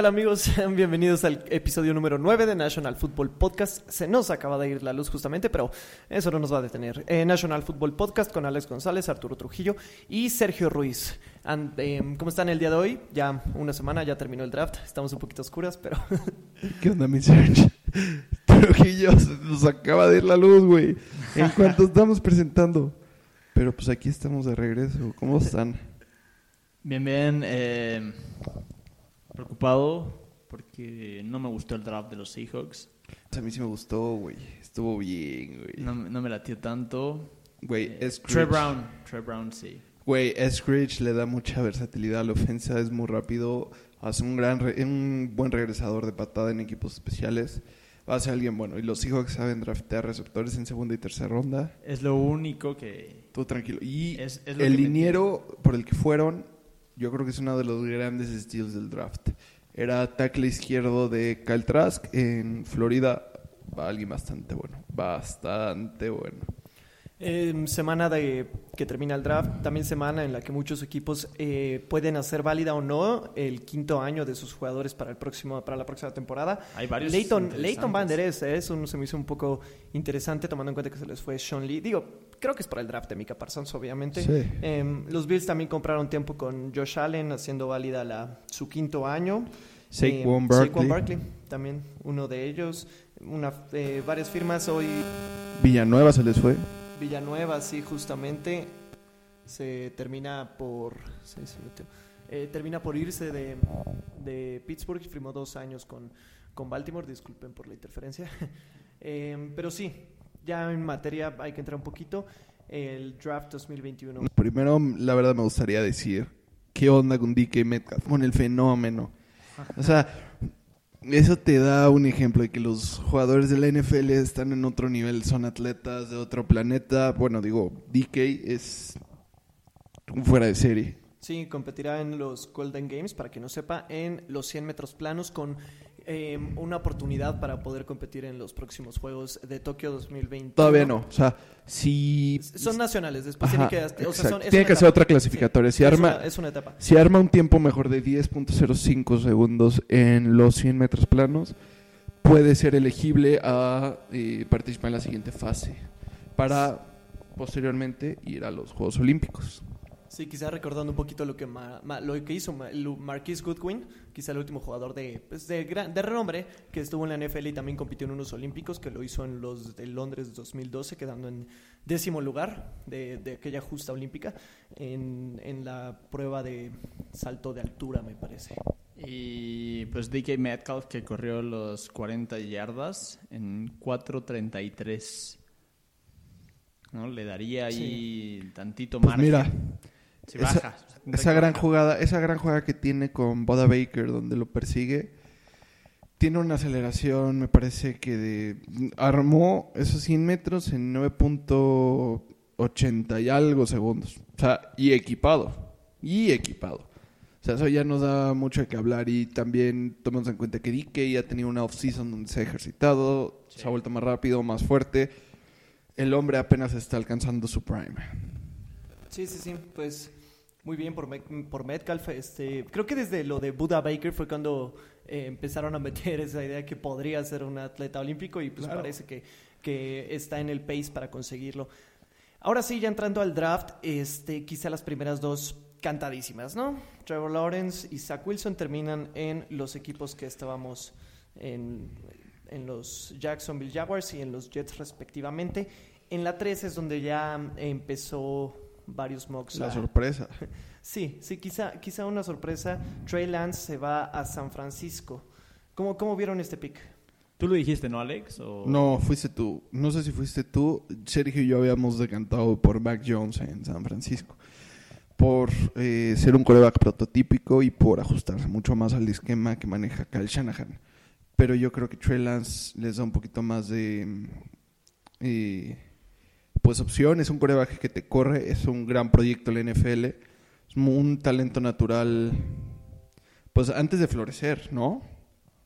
tal amigos? Sean bienvenidos al episodio número 9 de National Football Podcast. Se nos acaba de ir la luz justamente, pero eso no nos va a detener. Eh, National Football Podcast con Alex González, Arturo Trujillo y Sergio Ruiz. And, eh, ¿Cómo están el día de hoy? Ya una semana, ya terminó el draft. Estamos un poquito oscuras, pero... ¿Qué onda, mi Serge? Trujillo se nos acaba de ir la luz, güey. En cuanto estamos presentando. Pero pues aquí estamos de regreso. ¿Cómo están? Bien, bien. eh, preocupado porque no me gustó el draft de los Seahawks. A mí sí me gustó, güey. Estuvo bien, güey. No, no me latió tanto. Güey, Eh, Trey Brown. Trey Brown, sí. Güey, Eskridge le da mucha versatilidad a la ofensa, es muy rápido, hace un gran re- un buen regresador de patada en equipos especiales. Va a ser alguien bueno. Y los Seahawks saben draftear receptores en segunda y tercera ronda. Es lo único que... Todo tranquilo. Y Es- es el liniero por el que fueron, yo creo que es uno de los grandes steals del draft. Era tackle izquierdo de Kyle Trask en Florida. Va alguien bastante bueno. Bastante bueno. Eh, semana de que termina el draft, también semana en la que muchos equipos eh, pueden hacer válida o no el quinto año de sus jugadores para el próximo para la próxima temporada. Hay varios Leighton. Leighton Van Der Esch, eh, eso se me hizo un poco interesante tomando en cuenta que se les fue Sean Lee. Digo, creo que es para el draft de Mika Parsons, obviamente. Sí. Em, los Bills también compraron tiempo con Josh Allen haciendo válida la, su quinto año. Saquon Em, Barkley. Saquon Barkley, también uno de ellos. Una, eh, varias firmas hoy Villanueva se les fue. Villanueva, sí, justamente se termina por se. Eh, termina por irse de, de Pittsburgh, firmó dos años con, con Baltimore, disculpen por la interferencia. Eh, pero sí, ya en materia hay que entrar un poquito. El draft 2021. Primero, la verdad me gustaría decir, ¿qué onda con DK Metcalf? Con el fenómeno. O sea, eso te da un ejemplo de que los jugadores de la NFL están en otro nivel, son atletas de otro planeta. Bueno, digo, DK es fuera de serie. Sí, competirá en los Golden Games, para que no sepa, en los 100 metros planos con eh, una oportunidad para poder competir en los próximos Juegos de Tokio 2020. Todavía no. O sea, si... Son nacionales, después Ajá, tiene que, o sea, son- Tiene que ser etapa. otra clasificatoria. Si es arma- una- es una etapa. Si arma un tiempo mejor de 10.05 segundos en los 100 metros planos, puede ser elegible a eh, participar en la siguiente fase para posteriormente ir a los Juegos Olímpicos. Sí, quizá recordando un poquito lo que, ma- ma- lo que hizo Ma- Goodwin, quizá el último jugador de, pues, de, gran- de renombre que estuvo en la NFL y también compitió en unos olímpicos, que lo hizo en los de Londres 2012, quedando en décimo lugar de, de aquella justa olímpica en, en la prueba de salto de altura, me parece. Y pues DK Metcalf que corrió los 40 yardas en 4.33. ¿No? Le daría ahí tantito Pues margen. mira, Si esa- baja. esa que gran jugada, esa gran jugada que tiene con Boda Baker donde lo persigue, tiene una aceleración, me parece que de armó esos 100 metros en 9.80 y algo segundos. O sea, y equipado, y equipado. O sea, eso ya nos da mucho de qué hablar y también tomamos en cuenta que DK ha tenido una off-season donde se ha ejercitado, se ha vuelto más rápido, más fuerte. El hombre apenas está alcanzando su prime. Sí, sí, sí, pues muy bien por, por Metcalf. Este, creo que desde lo de Buda Baker fue cuando eh, empezaron a meter esa idea que podría ser un atleta olímpico y pues Claro. parece que, que está en el pace para conseguirlo. Ahora sí, ya entrando al draft, este, quizá las primeras dos cantadísimas, ¿no? Trevor Lawrence y Zach Wilson terminan en los equipos que estábamos en, en los Jacksonville Jaguars y en los Jets respectivamente. En la 3 es donde ya empezó varios mocks. La a- sorpresa. Sí, sí, quizá, quizá una sorpresa. Trey Lance se va a San Francisco. ¿Cómo, cómo vieron este pick? ¿Tú lo dijiste, no, Alex? O- No, fuiste tú. No sé si fuiste tú. Sergio y yo habíamos decantado por Mac Jones en San Francisco. Por eh, ser un coreback prototípico y por ajustarse mucho más al esquema que maneja Kyle Shanahan. Pero yo creo que Trey Lance les da un poquito más de eh, pues opción. Es un coreback que te corre. Es un gran proyecto en la NFL. es un talento natural, pues antes de florecer, ¿no?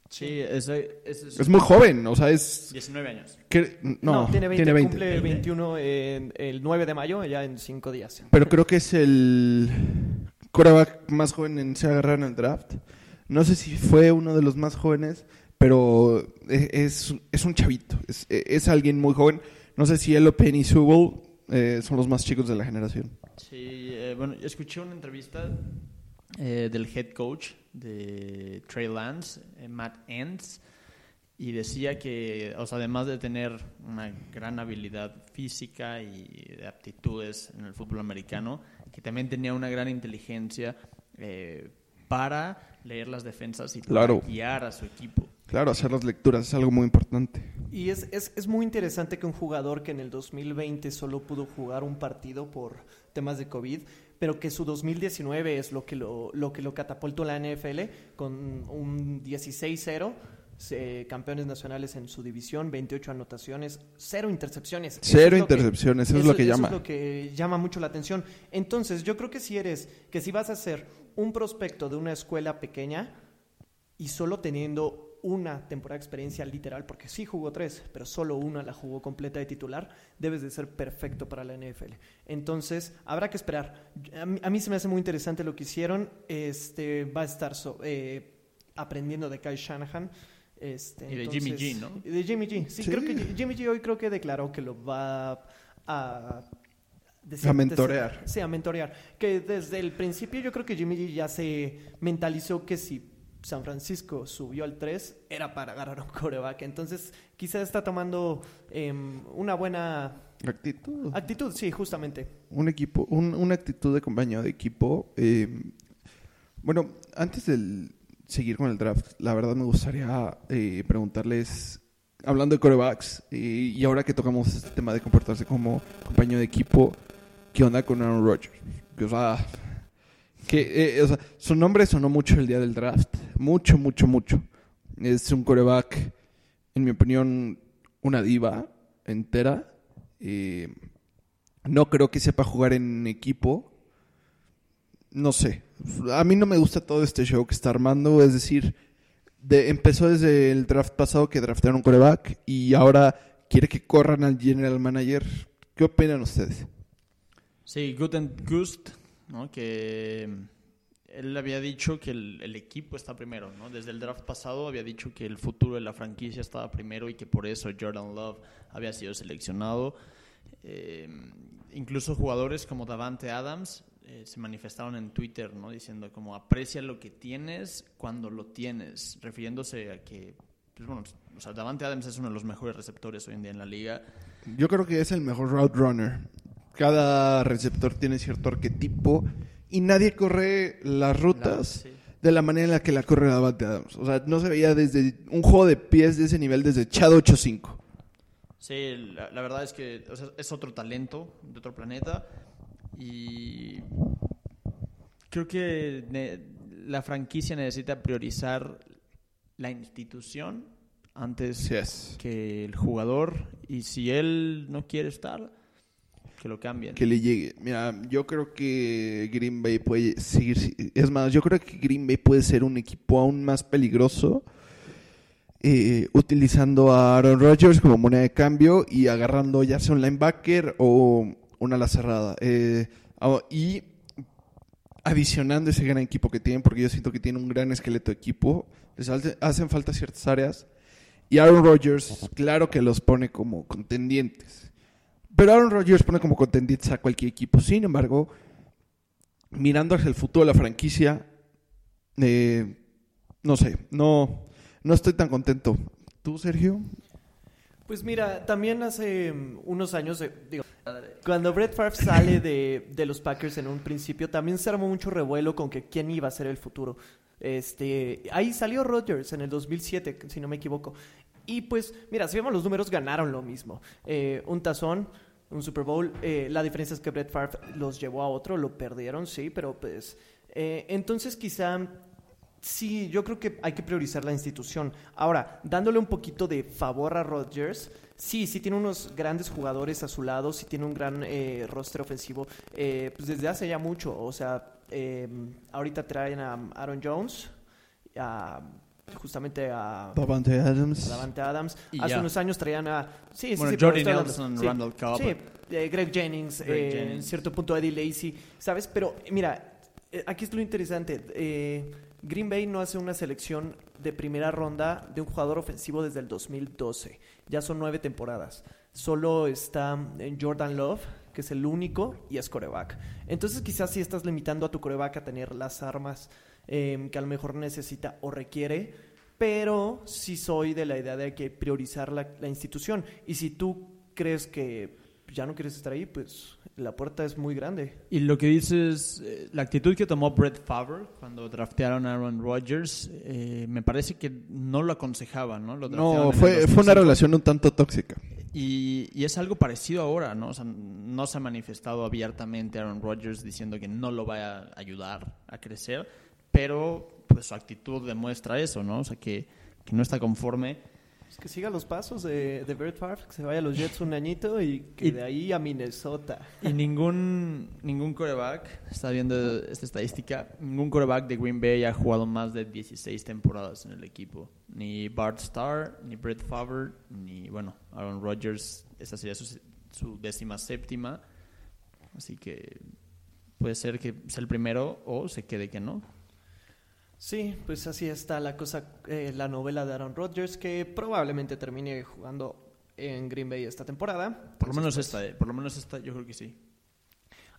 Sí, ese es, Es muy joven, o sea, es... 19 años. que- no, tiene 20, cumple 21 en- el 9 de mayo, ya en 5 días. Pero creo que es el quarterback más joven en ser agarrado en el draft. No sé si fue uno de los más jóvenes, pero e- es, es un chavito. Es, es alguien muy joven. No sé si él o Penny Sewell eh, son los más chicos de la generación. Sí, eh, bueno, escuché una entrevista eh, del head coach de Trey Lance, eh, Matt Ents, y decía que, o sea, además de tener una gran habilidad física y de aptitudes en el fútbol americano, que también tenía una gran inteligencia eh, para leer las defensas y para Claro. guiar a su equipo. Claro, hacer las lecturas es algo muy importante. Y es, es, es muy interesante que un jugador que en el 2020 solo pudo jugar un partido por temas de COVID, pero que su 2019 es lo que lo, lo, que lo catapultó a la NFL con un 16-0, eh, campeones nacionales en su división, 28 anotaciones, cero intercepciones. Eso Cero es lo que- intercepciones, eso es lo que llama. es lo que llama mucho la atención. Entonces, yo creo que si eres, que si vas a ser un prospecto de una escuela pequeña y solo teniendo una temporada de experiencia literal, porque sí jugó tres, pero solo una la jugó completa de titular, debes de ser perfecto para la NFL. Entonces, habrá que esperar. A mí, a mí se me hace muy interesante lo que hicieron. Este, va a estar so- eh, aprendiendo de Kyle Shanahan. Este, Y de Jimmy G, ¿no? De Jimmy G. Sí, Sí. creo que Jimmy G hoy creo que declaró que lo va a... A mentorear. Sí, a mentorear. Que desde el principio yo creo que Jimmy G ya se mentalizó que si San Francisco subió al 3 era para agarrar un coreback. Entonces quizás está tomando em, una buena Actitud. actitud, sí, justamente. un equipo, un- una actitud de compañero de equipo. eh, bueno, antes de seguir con el draft, la verdad me gustaría eh, preguntarles, hablando de corebacks, eh, y ahora que tocamos este tema de comportarse como compañero de equipo, ¿qué onda con Aaron Rodgers? Que, o sea, que, eh, o sea, su nombre sonó mucho el día del draft, mucho, mucho, mucho. Es un coreback, en mi opinión, una diva entera. Eh, no creo que sepa jugar en equipo. No sé. A mí no me gusta todo este show que está armando. Es decir, de- empezó desde el draft pasado que draftearon un coreback y ahora quiere que corran al general manager. ¿Qué opinan ustedes? Sí, Guten Gust, ¿no? que él había dicho que el, el equipo está primero, ¿no? Desde el draft pasado había dicho que el futuro de la franquicia estaba primero y que por eso Jordan Love había sido seleccionado. Eh, incluso jugadores como Davante Adams eh, se manifestaron en Twitter, ¿no? Diciendo como aprecia lo que tienes cuando lo tienes, refiriéndose a que, pues bueno, o sea, Davante Adams es uno de los mejores receptores hoy en día en la liga. Yo creo que es el mejor route runner. Cada receptor tiene cierto arquetipo y nadie corre las rutas Sí. de la manera en la que la corre Davante Adams. O sea, no se veía desde un juego de pies de ese nivel desde Chad 8-5. Sí, la, la verdad es que o sea, es otro talento de otro planeta y creo que ne- la franquicia necesita priorizar la institución antes Sí es. que el jugador y si él no quiere estar, que lo cambien. Que le llegue. Mira, yo creo que Green Bay puede seguir. Es más, yo creo que Green Bay puede ser un equipo aún más peligroso. eh, utilizando a Aaron Rodgers como moneda de cambio y agarrando ya sea un linebacker o una ala cerrada. Eh, ah, y adicionando ese gran equipo que tienen, porque yo siento que tienen un gran esqueleto de equipo. Les hace- hacen falta ciertas áreas. Y Aaron Rodgers, claro que los pone como contendientes. Pero Aaron Rodgers pone como contendientes a cualquier equipo. Sin embargo, mirando hacia el futuro de la franquicia, eh, no sé, no, no estoy tan contento. ¿Tú, Sergio? Pues mira, también hace mm, unos años, eh, digo, cuando Brett Favre sale de, de los Packers en un principio, también se armó mucho revuelo con que quién iba a ser el futuro. Este, ahí salió Rodgers en el 2007, si no me equivoco. Y pues, mira, si vemos los números, ganaron lo mismo. Eh, un tazón, un Super Bowl. eh, la diferencia es que Brett Favre los llevó a otro, lo perdieron, sí, pero pues... eh, entonces quizá Sí, yo creo que hay que priorizar la institución. Ahora, dándole un poquito de favor a Rodgers, sí, sí tiene unos grandes jugadores a su lado, sí tiene un gran eh, roster ofensivo, eh, pues desde hace ya mucho. O sea, eh, ahorita traen a Aaron Jones, a, justamente a Davante Adams. Davante Adams. Y Hace ya. unos años traían a... Sí, sí, Bueno, sí, Nelson, sí, Randall Cobb. Sí, eh, Greg Jennings, Greg eh, en cierto punto Eddie Lacy, ¿sabes? Pero mira, eh, aquí es lo interesante. eh, Green Bay no hace una selección de primera ronda de un jugador ofensivo desde el 2012. Ya son nueve temporadas. Solo está Jordan Love, que es el único, y es coreback. Entonces quizás sí estás limitando a tu coreback a tener las armas eh, que a lo mejor necesita o requiere, pero sí soy de la idea de que priorizar la, la institución. Y si tú crees que ya no quieres estar ahí, pues la puerta es muy grande. Y lo que dices, eh, la actitud que tomó Brett Favre cuando draftearon a Aaron Rodgers, eh, me parece que no lo aconsejaba, ¿no? Lo No, fue, fue 2005. una relación un tanto tóxica. Y, y es algo parecido ahora, ¿no? O sea, no se ha manifestado abiertamente Aaron Rodgers diciendo que no lo va a ayudar a crecer, pero pues su actitud demuestra eso, ¿no? O sea, que, que no está conforme. Pues que siga los pasos de, de Brett Favre, que se vaya a los Jets un añito y que Y- de ahí a Minnesota. Y ningún, ningún coreback, está viendo esta estadística, ningún coreback de Green Bay ha jugado más de 16 temporadas en el equipo. Ni Bart Starr, ni Brett Favre, ni, bueno, Aaron Rodgers, esa sería su, su décima séptima. Así que puede ser que sea el primero o se quede que no. Sí, pues así está la cosa, eh, la novela de Aaron Rodgers, que probablemente termine jugando en Green Bay esta temporada. Por lo menos esta, eh, por lo menos esta yo creo que sí.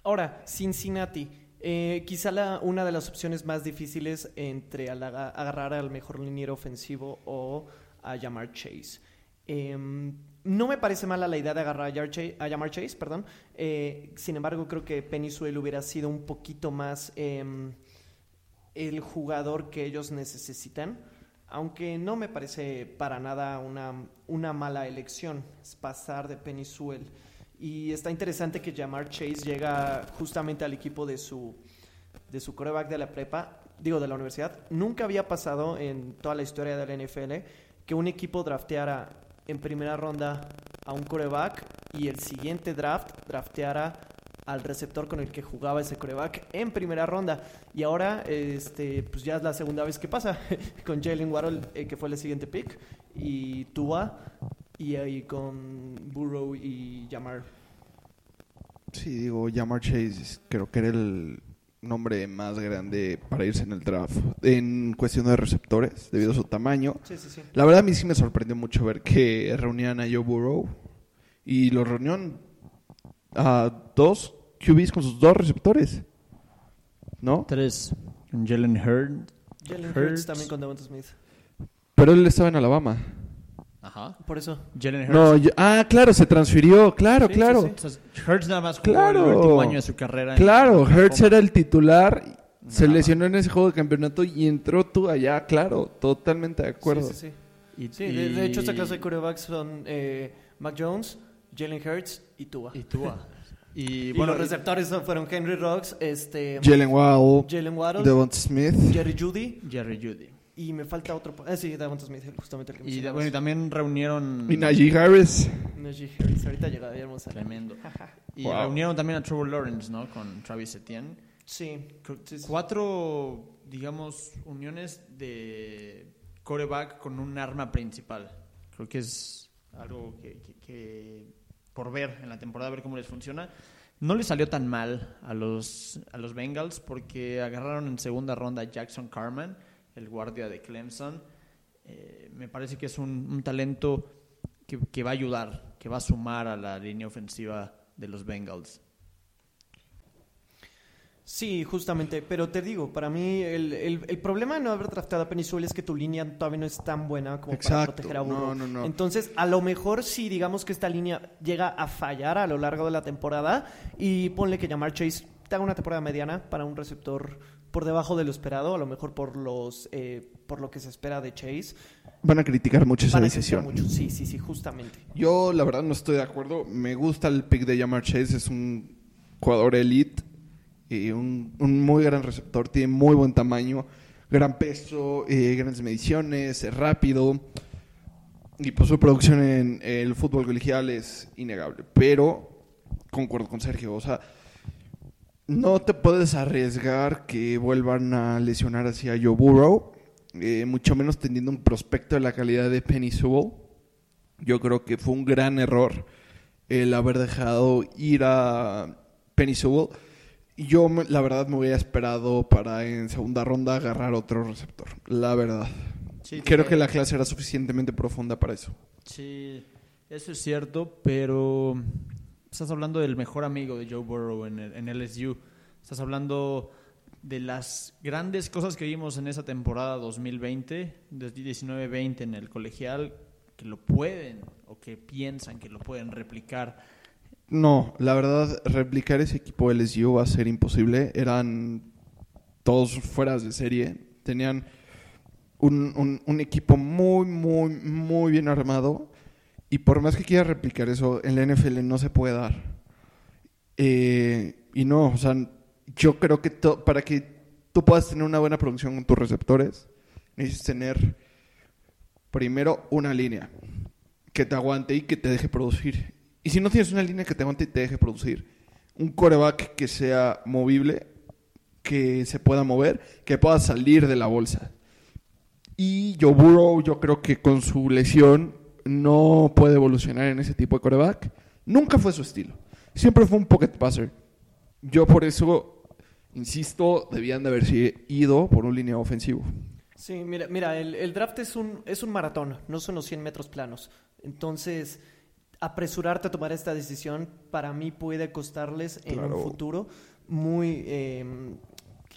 Ahora, Cincinnati. Eh, quizá la, una de las opciones más difíciles entre al- agarrar al mejor liniero ofensivo o a llamar Chase. Em, no me parece mala la idea de agarrar a, llamar Chase, perdón. Eh, sin embargo, creo que Penny Sewell hubiera sido un poquito más em, el jugador que ellos necesitan. Aunque no me parece para nada una, una mala elección es pasar de Penny Sewell. Y está interesante que Jamar Chase llega justamente al equipo de su, de su coreback de la prepa, digo, de la universidad. Nunca había pasado en toda la historia de la NFL que un equipo drafteara en primera ronda a un coreback y el siguiente draft drafteara al receptor con el que jugaba ese coreback en primera ronda. Y ahora, este, pues ya es la segunda vez que pasa con Jalen Waddle, eh, que fue el siguiente pick, y Tua, y ahí con Burrow y Jamar. Sí, digo, Jamar Chase creo que era el nombre más grande para irse en el draft en cuestión de receptores, debido a su tamaño. Sí, sí, sí. La verdad a mí sí me sorprendió mucho ver que reunían a Joe Burrow y lo reunieron a dos QBs con sus dos receptores. ¿No? Tres, Jalen Hurd. Jalen Hurts Hurts. también con Devonta Smith. Pero él estaba en Alabama. Ajá. Por eso. Jalen Hurts. No, yo- ah, claro, se transfirió, claro, Sí, claro. sí, Hurts nada más jugó Claro. el último año de su carrera. en Claro. Hertz era el titular, se lesionó en ese juego de campeonato y entró tú allá, claro, totalmente de acuerdo. Sí, sí, sí. Y, Sí, de, de hecho, esta y- clase de quarterbacks son eh, Mac Jones, Jalen Hurts y Tua. Y Tua. Y, Y bueno, los receptores fueron Henry Rocks, este, Jalen Waddle, Jalen Waddle, Devonta Smith. Jerry Judy Jerry Judy. y me falta otro. Eh, sí, Devonta Smith, justamente el que Y, de- mencionabas. bueno, y también reunieron... Y Najee Harris. Najee Harris, ahorita llegaríamos a Tremendo. Y Wow. reunieron también a Trevor Lawrence, ¿no? Con Travis Etienne. Sí. Cuatro, digamos, uniones de coreback con un arma principal. Creo que es algo que, que- que por ver en la temporada, ver cómo les funciona. No les salió tan mal a los, a los Bengals porque agarraron en segunda ronda a Jackson Carman, el guardia de Clemson. Eh, me parece que es un, un talento que, que va a ayudar, que va a sumar a la línea ofensiva de los Bengals. Sí, justamente, pero te digo, para mí el, el- el problema de no haber draftado a Penny es que tu línea todavía no es tan buena como para proteger a Burrow. no, no, no. Entonces, a lo mejor si digamos que esta línea llega a fallar a lo largo de la temporada y ponle que llamar Chase te haga una temporada mediana para un receptor por debajo de lo esperado, a lo mejor por los eh, por lo que se espera de Chase. Van a criticar mucho esa Van decisión. mucho. Sí, sí, sí, justamente. Yo, la verdad, no estoy de acuerdo. Me gusta el pick de Jamar Chase. Es un jugador elite un, un muy gran receptor. Tiene muy buen tamaño, gran peso, eh, grandes mediciones, es rápido. Y pues su producción en el fútbol colegial es innegable. Pero concuerdo con Sergio. O sea, No te puedes arriesgar que vuelvan a lesionar así a Joe Burrow, eh, mucho menos teniendo un prospecto de la calidad de Penny Sewell. Yo creo que fue un gran error el haber dejado ir a Penny Sewell. Yo, la verdad, me hubiera esperado para en segunda ronda agarrar otro receptor. La verdad. Sí, Creo que la clase era suficientemente profunda para eso. Sí, eso es cierto, pero estás hablando del mejor amigo de Joe Burrow en, el- en LSU. Estás hablando de las grandes cosas que vimos en esa temporada 2020, desde 19-20 en el colegial, que lo pueden o que piensan que lo pueden replicar. No, la verdad, replicar ese equipo LSU va a ser imposible. Eran todos fueras de serie. Tenían un, equipo muy, muy, muy bien armado. Y por más que quieras replicar eso, en la NFL no se puede dar. Eh, y no, o sea, yo creo que para que tú puedas tener una buena producción con tus receptores, necesitas tener primero una línea que te aguante y que te deje producir. Y si no tienes una línea que te aguante y te deje producir, un coreback que sea movible, que se pueda mover, que pueda salir de la bolsa. Y Joe Burrow, yo creo que con su lesión no puede evolucionar en ese tipo de coreback. Nunca fue su estilo. Siempre fue un pocket passer. Yo por eso, insisto, debían de haberse ido por un línea ofensivo. Sí, mira, mira el, el draft es un, es un maratón, no son los 100 metros planos. Entonces, apresurarte a tomar esta decisión para mí puede costarles en Claro. un futuro muy... eh,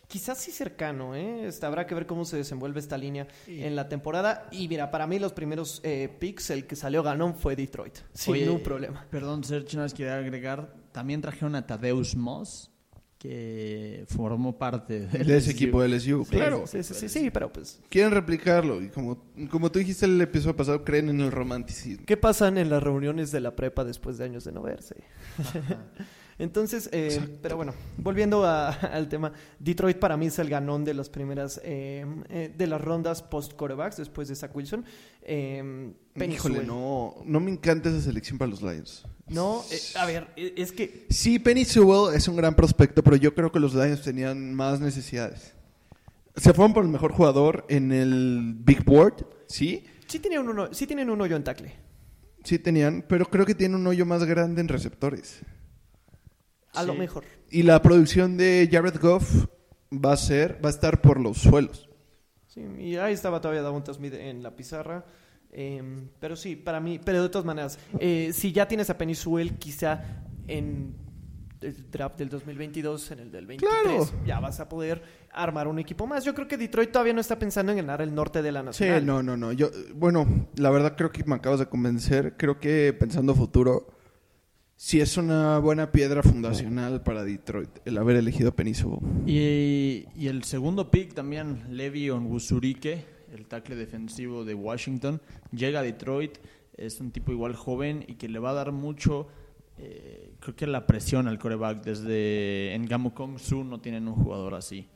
quizás sí cercano, ¿eh? Este, habrá que ver cómo se desenvuelve esta línea en la temporada. Y mira, para mí los primeros eh, picks, el que salió ganón fue Detroit, sin ningún problema. Perdón, Sergio, más quería agregar, también trajeron a Tadeus Moss, que formó parte de, De ese equipo de LSU. Sí, claro. Sí, sí, sí, sí, pero pues... Quieren replicarlo. Y como, como tú dijiste el episodio pasado, creen en el romanticismo. ¿Qué pasan en las reuniones de la prepa después de años de no verse? Entonces, eh, pero bueno, volviendo a- al tema, Detroit para mí es el ganón de las primeras, eh, eh, de las rondas post-corebacks después de Zach Wilson. Eh, Híjole, no, no me encanta esa selección para los Lions. No, eh, a ver, eh, es que Sí, Penny Sewell es un gran prospecto, pero yo creo que los Lions tenían más necesidades. Se fueron por el mejor jugador en el Big Board, sí, sí tienen un, uno- sí tienen un hoyo en tackle. sí tenían, pero creo que tienen un hoyo más grande en receptores. A lo Sí. mejor. Y la producción de Jared Goff va a ser, va a estar por los suelos. Sí, y ahí estaba todavía Davonta Smith en la pizarra. eh, pero sí, para mí, pero de todas maneras, eh, si ya tienes a Penny Sewell, quizá en el draft del 2022, en el del 23, Claro. ya vas a poder armar un equipo más. Yo creo que Detroit todavía no está pensando en ganar el norte de la Sí, nacional. no, no, no. Yo, bueno, la verdad creo que me acabas de convencer. Creo que pensando futuro, sí es una buena piedra fundacional para Detroit el haber elegido Sewell. Y, y el segundo pick también, Levi Onwuzurike, el tackle defensivo de Washington, llega a Detroit, es un tipo igual joven y que le va a dar mucho, eh, creo que la presión al coreback. Desde en Gamukong Su no tienen un jugador así.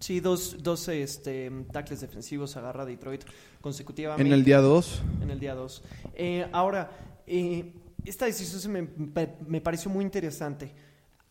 Sí, dos, dos este, tackles defensivos agarra Detroit consecutivamente. En el día 2, en el día 2. ahora, eh, esta decisión se me, me- pareció muy interesante.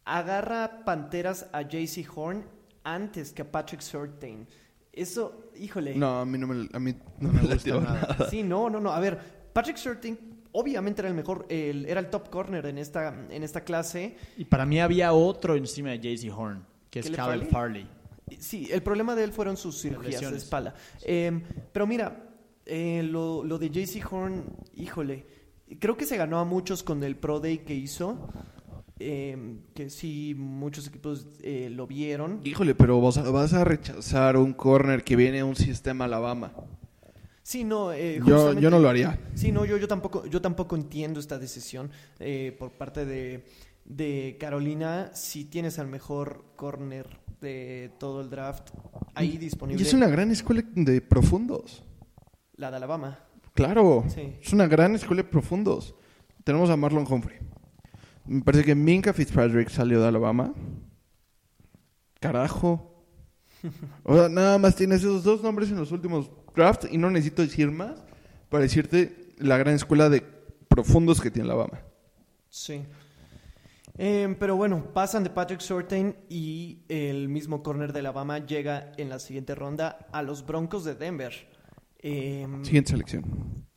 Agarra Panteras a JC Horn antes que a Patrick Surtain. Eso, híjole. no, a mí no me, a mí no me gusta nada. Sí, no, no, no. A ver, Patrick Surtain obviamente era el mejor, el- era el top corner en esta, en esta clase. Y para mí había otro encima de JC Horn, que es ¿Caleb Caleb Farley? Farley. Sí, el problema de él fueron sus cirugías de espalda. Eh, pero mira, eh, lo, lo de JC Horn, híjole, creo que se ganó a muchos con el Pro Day que hizo. eh, que sí, muchos equipos eh, lo vieron. Híjole, pero vas a, vas a rechazar un corner que viene de un sistema Alabama. Sí, no, eh, Yo, yo no lo haría. Sí, no, yo, yo tampoco, yo tampoco entiendo esta decisión eh, por parte de, de Carolina. Si tienes al mejor corner de todo el draft ahí disponible, Y es una gran escuela de profundos. la de Alabama. Claro, Sí. es una gran escuela de profundos. Tenemos a Marlon Humphrey. Me parece que Minka Fitzpatrick salió de Alabama. Carajo. O sea, nada más tienes esos dos nombres en los últimos drafts y no necesito decir más para decirte la gran escuela de profundos que tiene Alabama. Sí. Eh, pero bueno, pasan de Patrick Surtain y el mismo corner de Alabama llega en la siguiente ronda a los Broncos de Denver. Eh, Siguiente selección.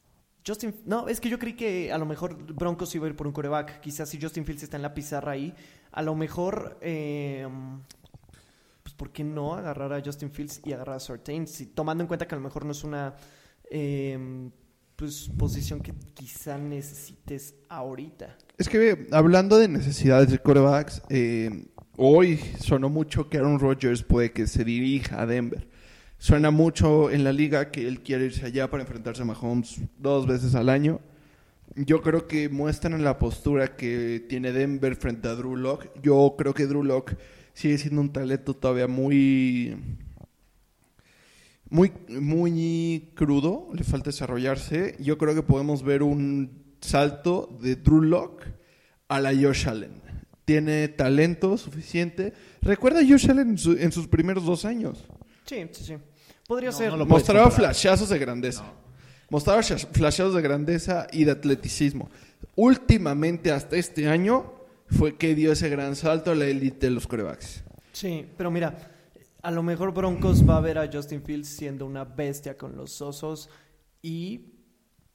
Justin, no, es que yo creí que a lo mejor Broncos iba a ir por un coreback. Quizás si Justin Fields está en la pizarra ahí, a lo mejor, eh, pues ¿por qué no agarrar a Justin Fields y agarrar a Surtain? Si, tomando en cuenta que a lo mejor no es una eh, pues, posición que quizá necesites ahorita. Es que hablando de necesidades de corebacks, eh, hoy sonó mucho que Aaron Rodgers puede que se dirija a Denver. Suena mucho en la liga que él quiere irse allá para enfrentarse a Mahomes dos veces al año. Yo creo que muestran la postura que tiene Denver frente a Drew Lock. Yo creo que Drew Lock sigue siendo un talento todavía muy muy muy crudo, le falta desarrollarse. Yo creo que podemos ver un salto de Drew Lock a la Josh Allen. Tiene talento suficiente. Recuerda a Josh Allen en, su- en sus primeros dos años. Sí, sí, sí. Podría No, ser. no lo Mostraba flashazos de grandeza. Mostraba flashazos de grandeza y de atleticismo. Últimamente, hasta este año, fue que dio ese gran salto a la élite de los corebacks. Sí, pero mira, a lo mejor Broncos va a ver a Justin Fields siendo una bestia con los osos y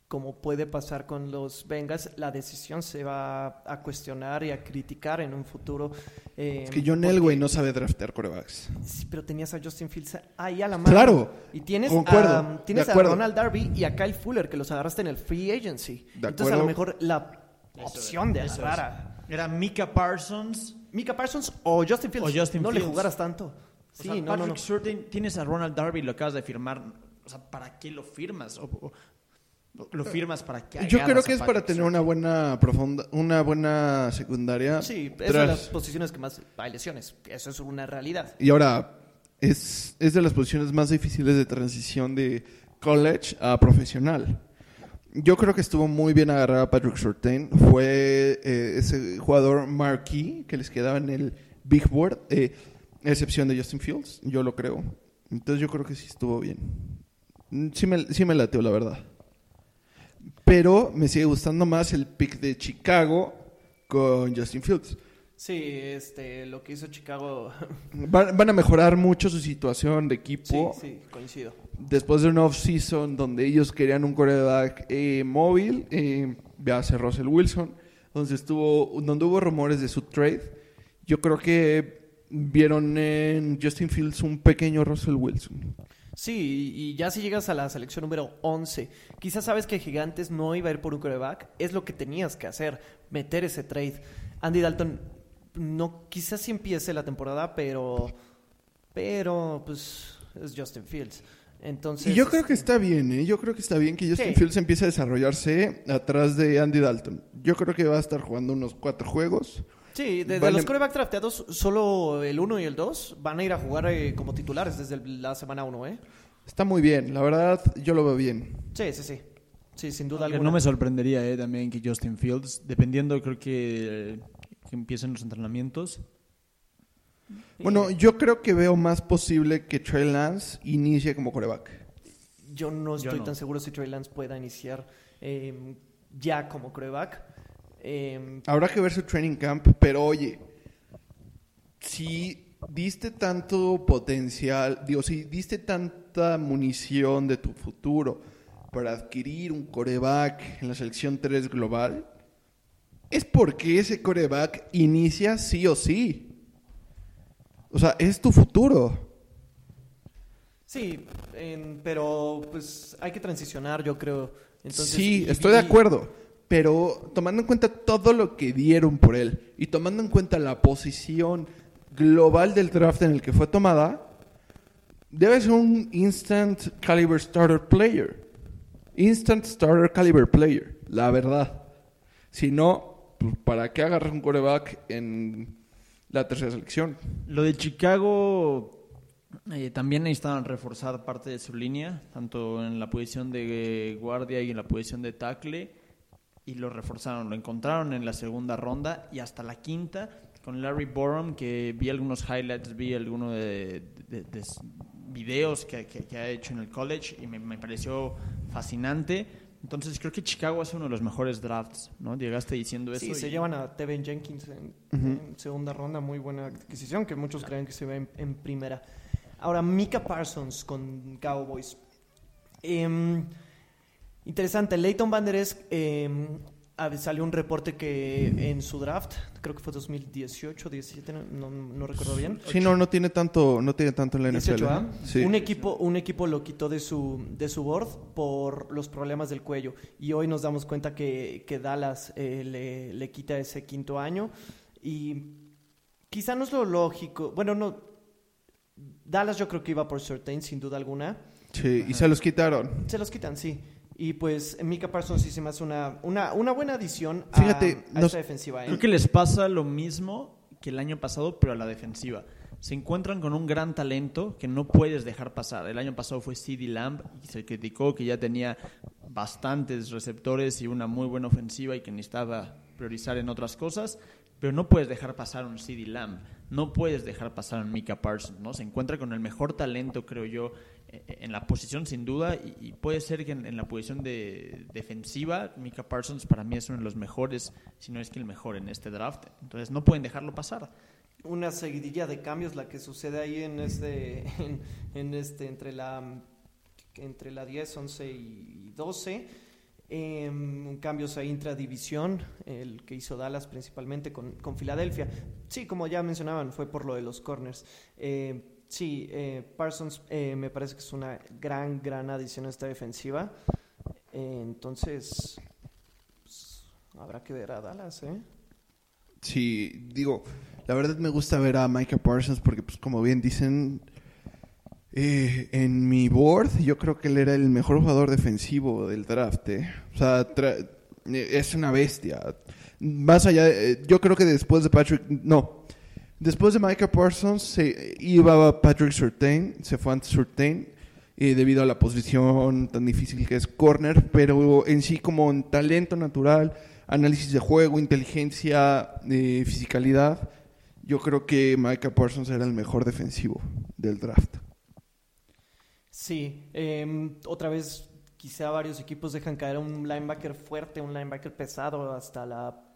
como puede pasar con los Bengals, la decisión se va a cuestionar y a criticar en un futuro. eh, Es que John porque- Elway no sabe draftear corebacks. Sí, pero tenías a Justin Fields ahí a la mano. Claro, Y tienes, concuerdo, a, tienes de a acuerdo. Ronald Darby y a Kyle Fuller, que los agarraste en el free agency. De Entonces, a lo acuerdo. mejor la opción de Eso agarrar a Era Mika Parsons. Mika Parsons o Justin Fields. O Justin no le Fields. jugaras tanto. O Sí, sea, no, no, Patrick no. Surtain, tienes a Ronald Darby, lo acabas de firmar. O sea, ¿para qué lo firmas? O- o- lo firmas para que Yo creo que es para tener una buena profunda, una buena secundaria. Sí, es de las posiciones que más hay lesiones. Eso es una realidad. Y ahora, es, es de las posiciones más difíciles de transición de college a profesional. Yo creo que estuvo muy bien agarrado a Patrick Surtain. Fue eh, ese jugador marquee que les quedaba en el Big Board, eh, a excepción de Justin Fields, yo lo creo. Entonces yo creo que sí estuvo bien. Mm, Sí me, sí me lateó, la verdad. Pero me sigue gustando más el pick de Chicago con Justin Fields. Sí, este, lo que hizo Chicago. Van, van a mejorar mucho su situación de sí, equipo sí, coincido. después de un off-season donde ellos querían un quarterback eh, móvil. Eh, véase Russell Wilson, donde, estuvo, donde hubo rumores de su trade. Yo creo que vieron en Justin Fields un pequeño Russell Wilson. Sí, y ya si llegas a la selección número 11, quizás sabes que Gigantes no iba a ir por un coreback, es lo que tenías que hacer, meter ese trade. Andy Dalton, no, quizás sí empiece la temporada, pero, pero, pues, es Justin Fields. Entonces, Y yo creo que este, está bien, ¿eh? Yo creo que está bien que Justin Sí. Fields empiece a desarrollarse atrás de Andy Dalton. Yo creo que va a estar jugando unos cuatro juegos. Sí, de, los coreback drafteados, solo el 1 y el 2 van a ir a jugar eh, como titulares desde el- la semana 1, ¿eh? Está muy bien, la verdad, yo lo veo bien. Sí, sí, sí. Sí, sin duda Aunque alguna. no me sorprendería eh, también que Justin Fields, dependiendo, creo que, eh, que empiecen los entrenamientos. Bueno, yo creo que veo más posible que Trey Lance inicie como coreback. Yo no Yo estoy no. tan seguro si Trey Lance pueda iniciar eh, ya como coreback. Eh, Habrá que ver su training camp, pero oye, si diste tanto potencial, digo, si diste tanta munición de tu futuro para adquirir un coreback en la selección 3 global, es porque ese coreback inicia sí o sí. O sea, es tu futuro. sí, en- pero pues hay que transicionar, yo creo. Entonces, sí, y- estoy de y- acuerdo. Pero tomando en cuenta todo lo que dieron por él y tomando en cuenta la posición global del draft en el que fue tomada, debe ser un instant caliber starter player. Instant starter caliber player, la verdad. Si no, pues, ¿para qué agarrar un coreback en la tercera selección? Lo de Chicago eh, también necesitaban reforzar parte de su línea, tanto en la posición de guardia y en la posición de tackle, y lo reforzaron, lo encontraron en la segunda ronda y hasta la quinta con Larry Borum, que vi algunos highlights, vi algunos de, de- de videos que, que- que ha hecho en el college y me, me pareció fascinante. Entonces creo que Chicago hace uno de los mejores drafts, ¿no? Llegaste diciendo eso. Sí, se y- llevan a Tevin Jenkins en, en segunda ronda, muy buena adquisición, que muchos creen que se ve en, en primera. Ahora, Mika Parsons con Cowboys. Em, interesante, Leighton Van Der Esch, ah, salió un reporte que en su draft, creo que fue 2018, 17, no, no recuerdo bien. Sí, no, no tiene tanto, no tiene tanto en la NFL. 18, ¿ah? ¿eh? Sí. Un equipo, un equipo lo quitó de su, de su board por los problemas del cuello. Y hoy nos damos cuenta que, que Dallas eh, le, le quita ese quinto año. Y quizá no es lo lógico. Bueno, no. Dallas yo creo que iba por Certain, sin duda alguna. Sí, y se los quitaron. Se los quitan, sí. Y pues Mika Parsons sí se me hace una, una, una buena adición a, Fíjate, a nos- esta defensiva. ¿eh? Creo que les pasa lo mismo que el año pasado, pero a la defensiva. Se encuentran con un gran talento que no puedes dejar pasar. El año pasado fue CeeDee Lamb y se criticó que ya tenía bastantes receptores y una muy buena ofensiva y que necesitaba priorizar en otras cosas, pero no puedes dejar pasar a un CeeDee Lamb, no puedes dejar pasar a un Mika Parsons, ¿no? Se encuentra con el mejor talento, creo yo, en la posición sin duda y, puede ser que en, en la posición de defensiva Mika Parsons para mí es uno de los mejores, si no es que el mejor en este draft. Entonces no pueden dejarlo pasar. una seguidilla de cambios la que sucede ahí en este en, en este entre la entre la 10, 11 y 12 Em, cambios a intradivisión el que hizo Dallas principalmente con, con Filadelfia sí como ya mencionaban fue por lo de los corners Eh, sí eh, Parsons eh, me parece que es una gran gran adición a esta defensiva Eh, entonces pues, habrá que ver a Dallas eh Sí, digo, la verdad me gusta ver a Micah Parsons porque, pues, como bien dicen, eh, en mi board yo creo que él era el mejor jugador defensivo del draft. eh. O sea, eh, es una bestia. Más allá, eh, yo creo que después de Patrick, no, después de Micah Parsons se iba Patrick Surtain, se fue ante Surtain. eh, debido a la posición tan difícil que es corner, pero en sí como en talento natural, análisis de juego, inteligencia, eh, fisicalidad, yo creo que Micah Parsons era el mejor defensivo del draft. Sí, em, otra vez quizá varios equipos dejan caer a un linebacker fuerte, un linebacker pesado hasta la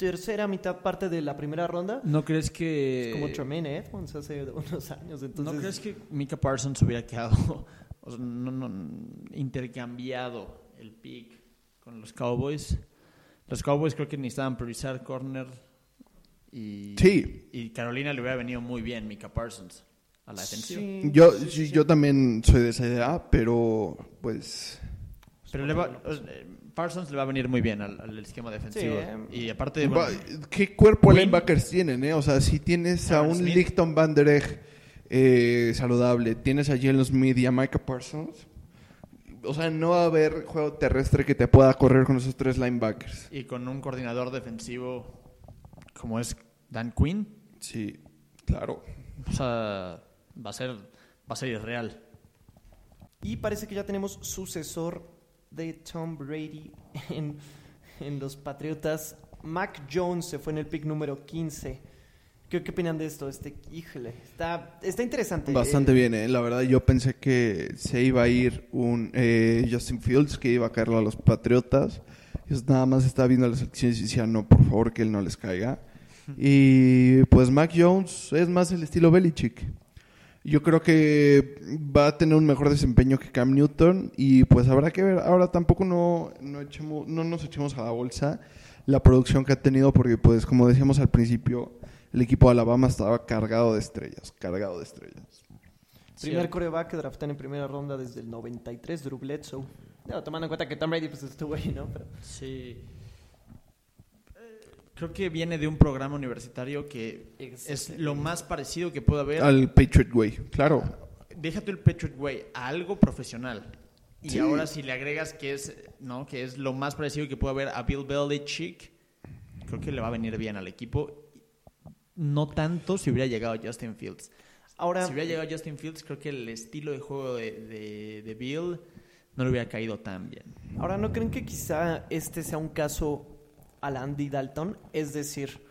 tercera mitad parte de la primera ronda. ¿No crees que... Como Tremaine Edmonds hace unos años. Entonces, ¿No crees que Mika Parsons hubiera quedado, o sea, no, no, intercambiado el pick con los Cowboys? Los Cowboys creo que necesitaban priorizar corner y, Sí. y Carolina le hubiera venido muy bien Mika Parsons a la defensiva. sí, Yo, sí, sí, sí, sí. yo también soy de esa idea, pero pues Pero le va- sea, eh, Parsons le va a venir muy bien al, al esquema defensivo. Sí, eh. Y aparte, bueno, ¿Qué cuerpo linebackers tienen, eh? O sea, si tienes a un Smith. Licton Van Der Egg eh, saludable, tienes a Jalen Smith y a Micah Parsons, o sea, no va a haber juego terrestre que te pueda correr con esos tres linebackers. y con un coordinador defensivo como es Dan Quinn, Sí, claro. o sea, va a ser, va a ser irreal. Y parece que ya tenemos sucesor de Tom Brady en, en los Patriotas. Mac Jones se fue en el pick número 15. ¿Qué, qué opinan de esto? Este, híjole, está, está interesante. Bastante Eh, bien, eh. La verdad, yo pensé que se iba a ir un eh, Justin Fields, que iba a caerlo a los Patriotas. Yo nada más estaba viendo las elecciones y decía, no, por favor, que él no les caiga. Y pues Mac Jones es más el estilo Belichick. Yo creo que va a tener un mejor desempeño que Cam Newton y pues habrá que ver. Ahora tampoco no, no, echemos- no nos echemos a la bolsa la producción que ha tenido porque pues como decíamos al principio, el equipo de Alabama estaba cargado de estrellas, cargado de estrellas. Primer coreback que draftan en primera ronda desde el 93, Drew Bledsoe. Claro, tomando en cuenta que Tom Brady pues, estuvo ahí, ¿no? Pero, Sí. Creo que viene de un programa universitario que es lo más parecido que puede haber. Al Patriot Way, claro. Déjate el Patriot Way a algo profesional. Y Sí. ahora si le agregas que es, ¿no? que es lo más parecido que puede haber a Bill Belichick, creo que le va a venir bien al equipo. No tanto si hubiera llegado Justin Fields. ahora, Si hubiera llegado Justin Fields, creo que el estilo de juego de, de- de Bill no le hubiera caído tan bien. ahora, ¿no creen que quizá este sea un caso al Andy Dalton? Es decir,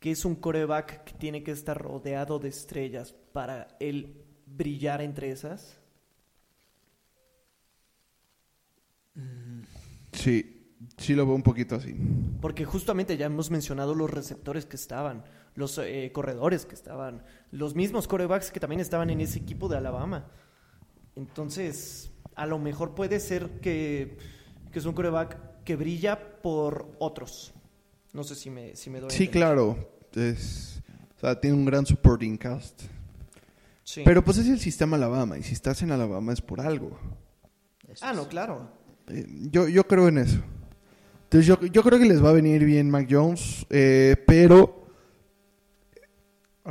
que es un coreback que tiene que estar rodeado de estrellas para él brillar entre esas. Sí, sí lo veo un poquito así. Porque justamente ya hemos mencionado los receptores que estaban, los eh, corredores que estaban, los mismos corebacks que también estaban en ese equipo de Alabama. Entonces, a lo mejor puede ser que, que es un coreback que brilla por otros. No sé si me, si me doy Sí, entender. claro. Es, o sea, tiene un gran supporting cast. Sí. Pero pues es el sistema Alabama. Y si estás en Alabama es por algo. ah, no, claro. Eh, yo, yo creo en eso. Entonces yo, yo creo que les va a venir bien Mac Jones. eh, pero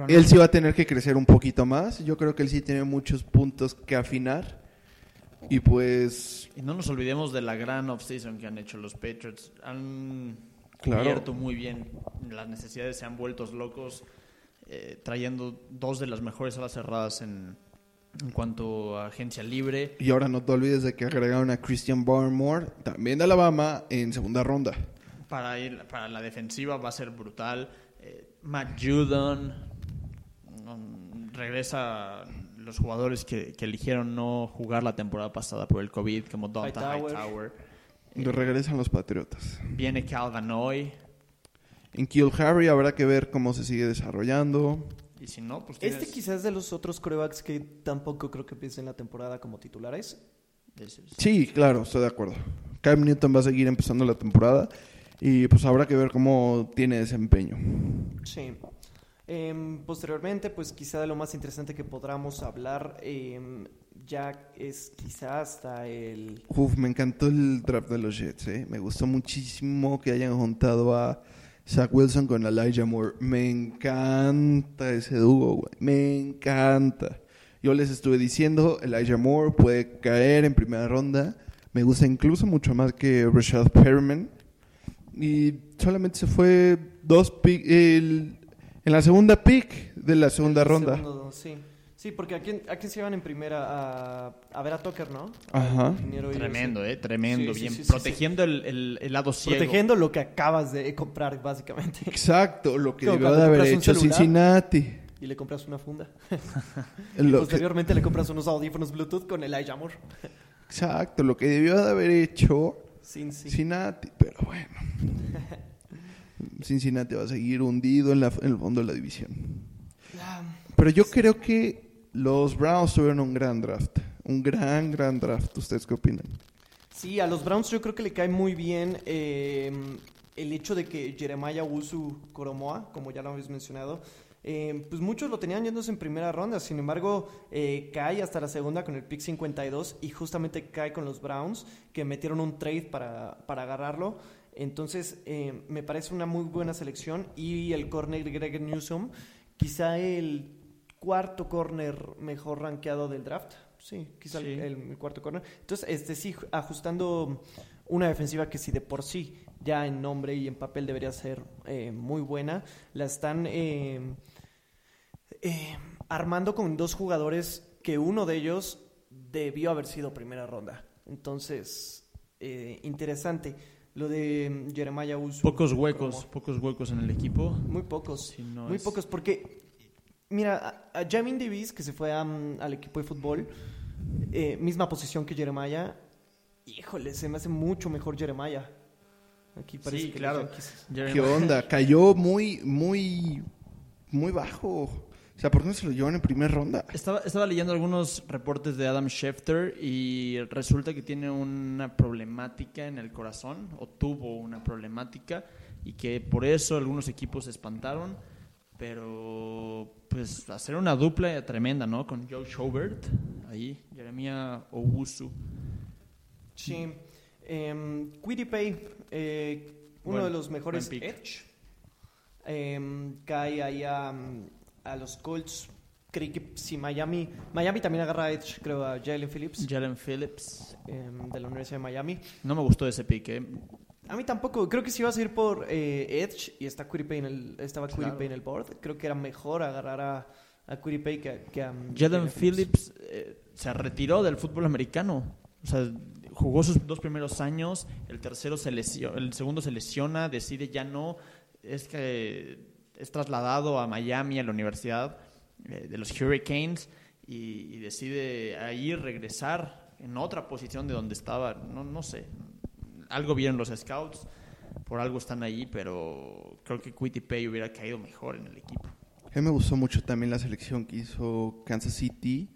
él sí va a tener que crecer un poquito más. Yo creo que él sí tiene muchos puntos que afinar. Y pues... Y no nos olvidemos de la gran offseason que han hecho los Patriots. Han Claro. cubierto muy bien las necesidades, se han vuelto locos, eh, trayendo dos de las mejores alas cerradas en, en cuanto a agencia libre. Y ahora no te olvides de que agregaron a Christian Barmore, también de Alabama, en segunda ronda. Para, ir, para la defensiva va a ser brutal. Eh, Matt Judon mm, regresa los jugadores que, que eligieron no jugar la temporada pasada por el COVID, como Donta Hightower. Hightower. Regresan los Patriotas. Viene Cal Ganoy. En Kill Harry habrá que ver cómo se sigue desarrollando. Y si no, pues Este tienes- quizás de los otros corebacks que tampoco creo que empiecen la temporada como titulares. es- es- Sí, claro, estoy de acuerdo. Cam Newton va a seguir empezando la temporada y pues habrá que ver cómo tiene desempeño. Sí. Em, posteriormente, pues quizá de lo más interesante que podamos hablar em, ya es quizá hasta el... Uf, me encantó el draft de los Jets, ¿eh? Me gustó muchísimo que hayan juntado a Zach Wilson con Elijah Moore. Me encanta ese dúo, güey. Me encanta. Yo les estuve diciendo, Elijah Moore puede caer en primera ronda. Me gusta incluso mucho más que Rashad Perriman. Y solamente se fue dos pick, el- en la segunda pick de la segunda ronda. segundo, sí. Sí, porque ¿a quién, a quién se iban en primera? A, a ver a Tucker, ¿no? Ajá. Tremendo, eh, tremendo, Sí, bien, sí, sí, protegiendo El, el- el lado ciego. Protegiendo lo que acabas de comprar, básicamente. Exacto, lo que debió de haber hecho. Cincinnati. Y le compras una funda. Que- Posteriormente le compras unos audífonos Bluetooth con el Moore. Exacto, lo que debió de haber hecho. Cincinnati, pero bueno. Cincinnati va a seguir hundido en, la- en el fondo de la división. Pero yo creo que los Browns tuvieron un gran draft. Un gran, gran draft. ¿Ustedes qué opinan? Sí, a los Browns yo creo que le cae muy bien eh, el hecho de que Jeremiah Wusu Koromoa, como ya lo habéis mencionado, eh, pues muchos lo tenían yéndose en primera ronda, sin embargo eh, cae hasta la segunda con el pick 52 y justamente cae con los Browns que metieron un trade para, para agarrarlo. Entonces eh, me parece una muy buena selección y el corner Greg Newsom, quizá el cuarto corner mejor rankeado del draft. Sí, quizá el- Sí. el, el cuarto corner. Entonces, este sí, ajustando una defensiva que si de por sí ya en nombre y en papel debería ser eh, muy buena, la están eh, eh, armando con dos jugadores que uno de ellos debió haber sido primera ronda. Entonces, interesante. Lo de Jeremiah Usu. Pocos huecos, como- pocos huecos en el equipo. Muy pocos. Sí, no muy es- pocos, porque, mira, a, a Jamin Davis, que se fue a, mm, al equipo de fútbol, eh, misma posición que Jeremiah, híjole, se me hace mucho mejor Jeremiah. Aquí parece Sí, que claro. Yankees- ¿Qué onda? Cayó muy, muy, muy bajo. O sea, ¿por qué no se lo llevan en primera ronda? Estaba, estaba leyendo algunos reportes de Adam Schefter y resulta que tiene una problemática en el corazón o tuvo una problemática y que por eso algunos equipos se espantaron. Pero pues hacer una dupla tremenda, ¿no? Con Joe Schobert, ahí, Jeremiah Owusu. Sí. Eh, Quidipay, eh, uno de los mejores. Edge, eh, cae ahí a, los Colts. Creí que si Miami, Miami también agarra a Edge, creo, a Jalen Phillips Jalen Phillips. eh, de la Universidad de Miami. No me gustó ese pick, ¿eh? A mí tampoco, creo que si ibas a ir por eh, Edge y está Quiripay en el, estaba Claro. Quiripay en el board, creo que era mejor agarrar a, a Quiripay que, a- que a Jalen Phillips eh, se retiró del fútbol americano. O sea, jugó sus dos primeros años, el tercero se lesiona, el segundo se lesiona, decide ya no, es que es trasladado a Miami, a la universidad eh, de los Hurricanes, y, y decide ahí regresar en otra posición de donde estaba. No, no sé. algo vieron los scouts, por algo están ahí, pero creo que Quitty Pay hubiera caído mejor en el equipo. A mí me gustó mucho también la selección que hizo Kansas City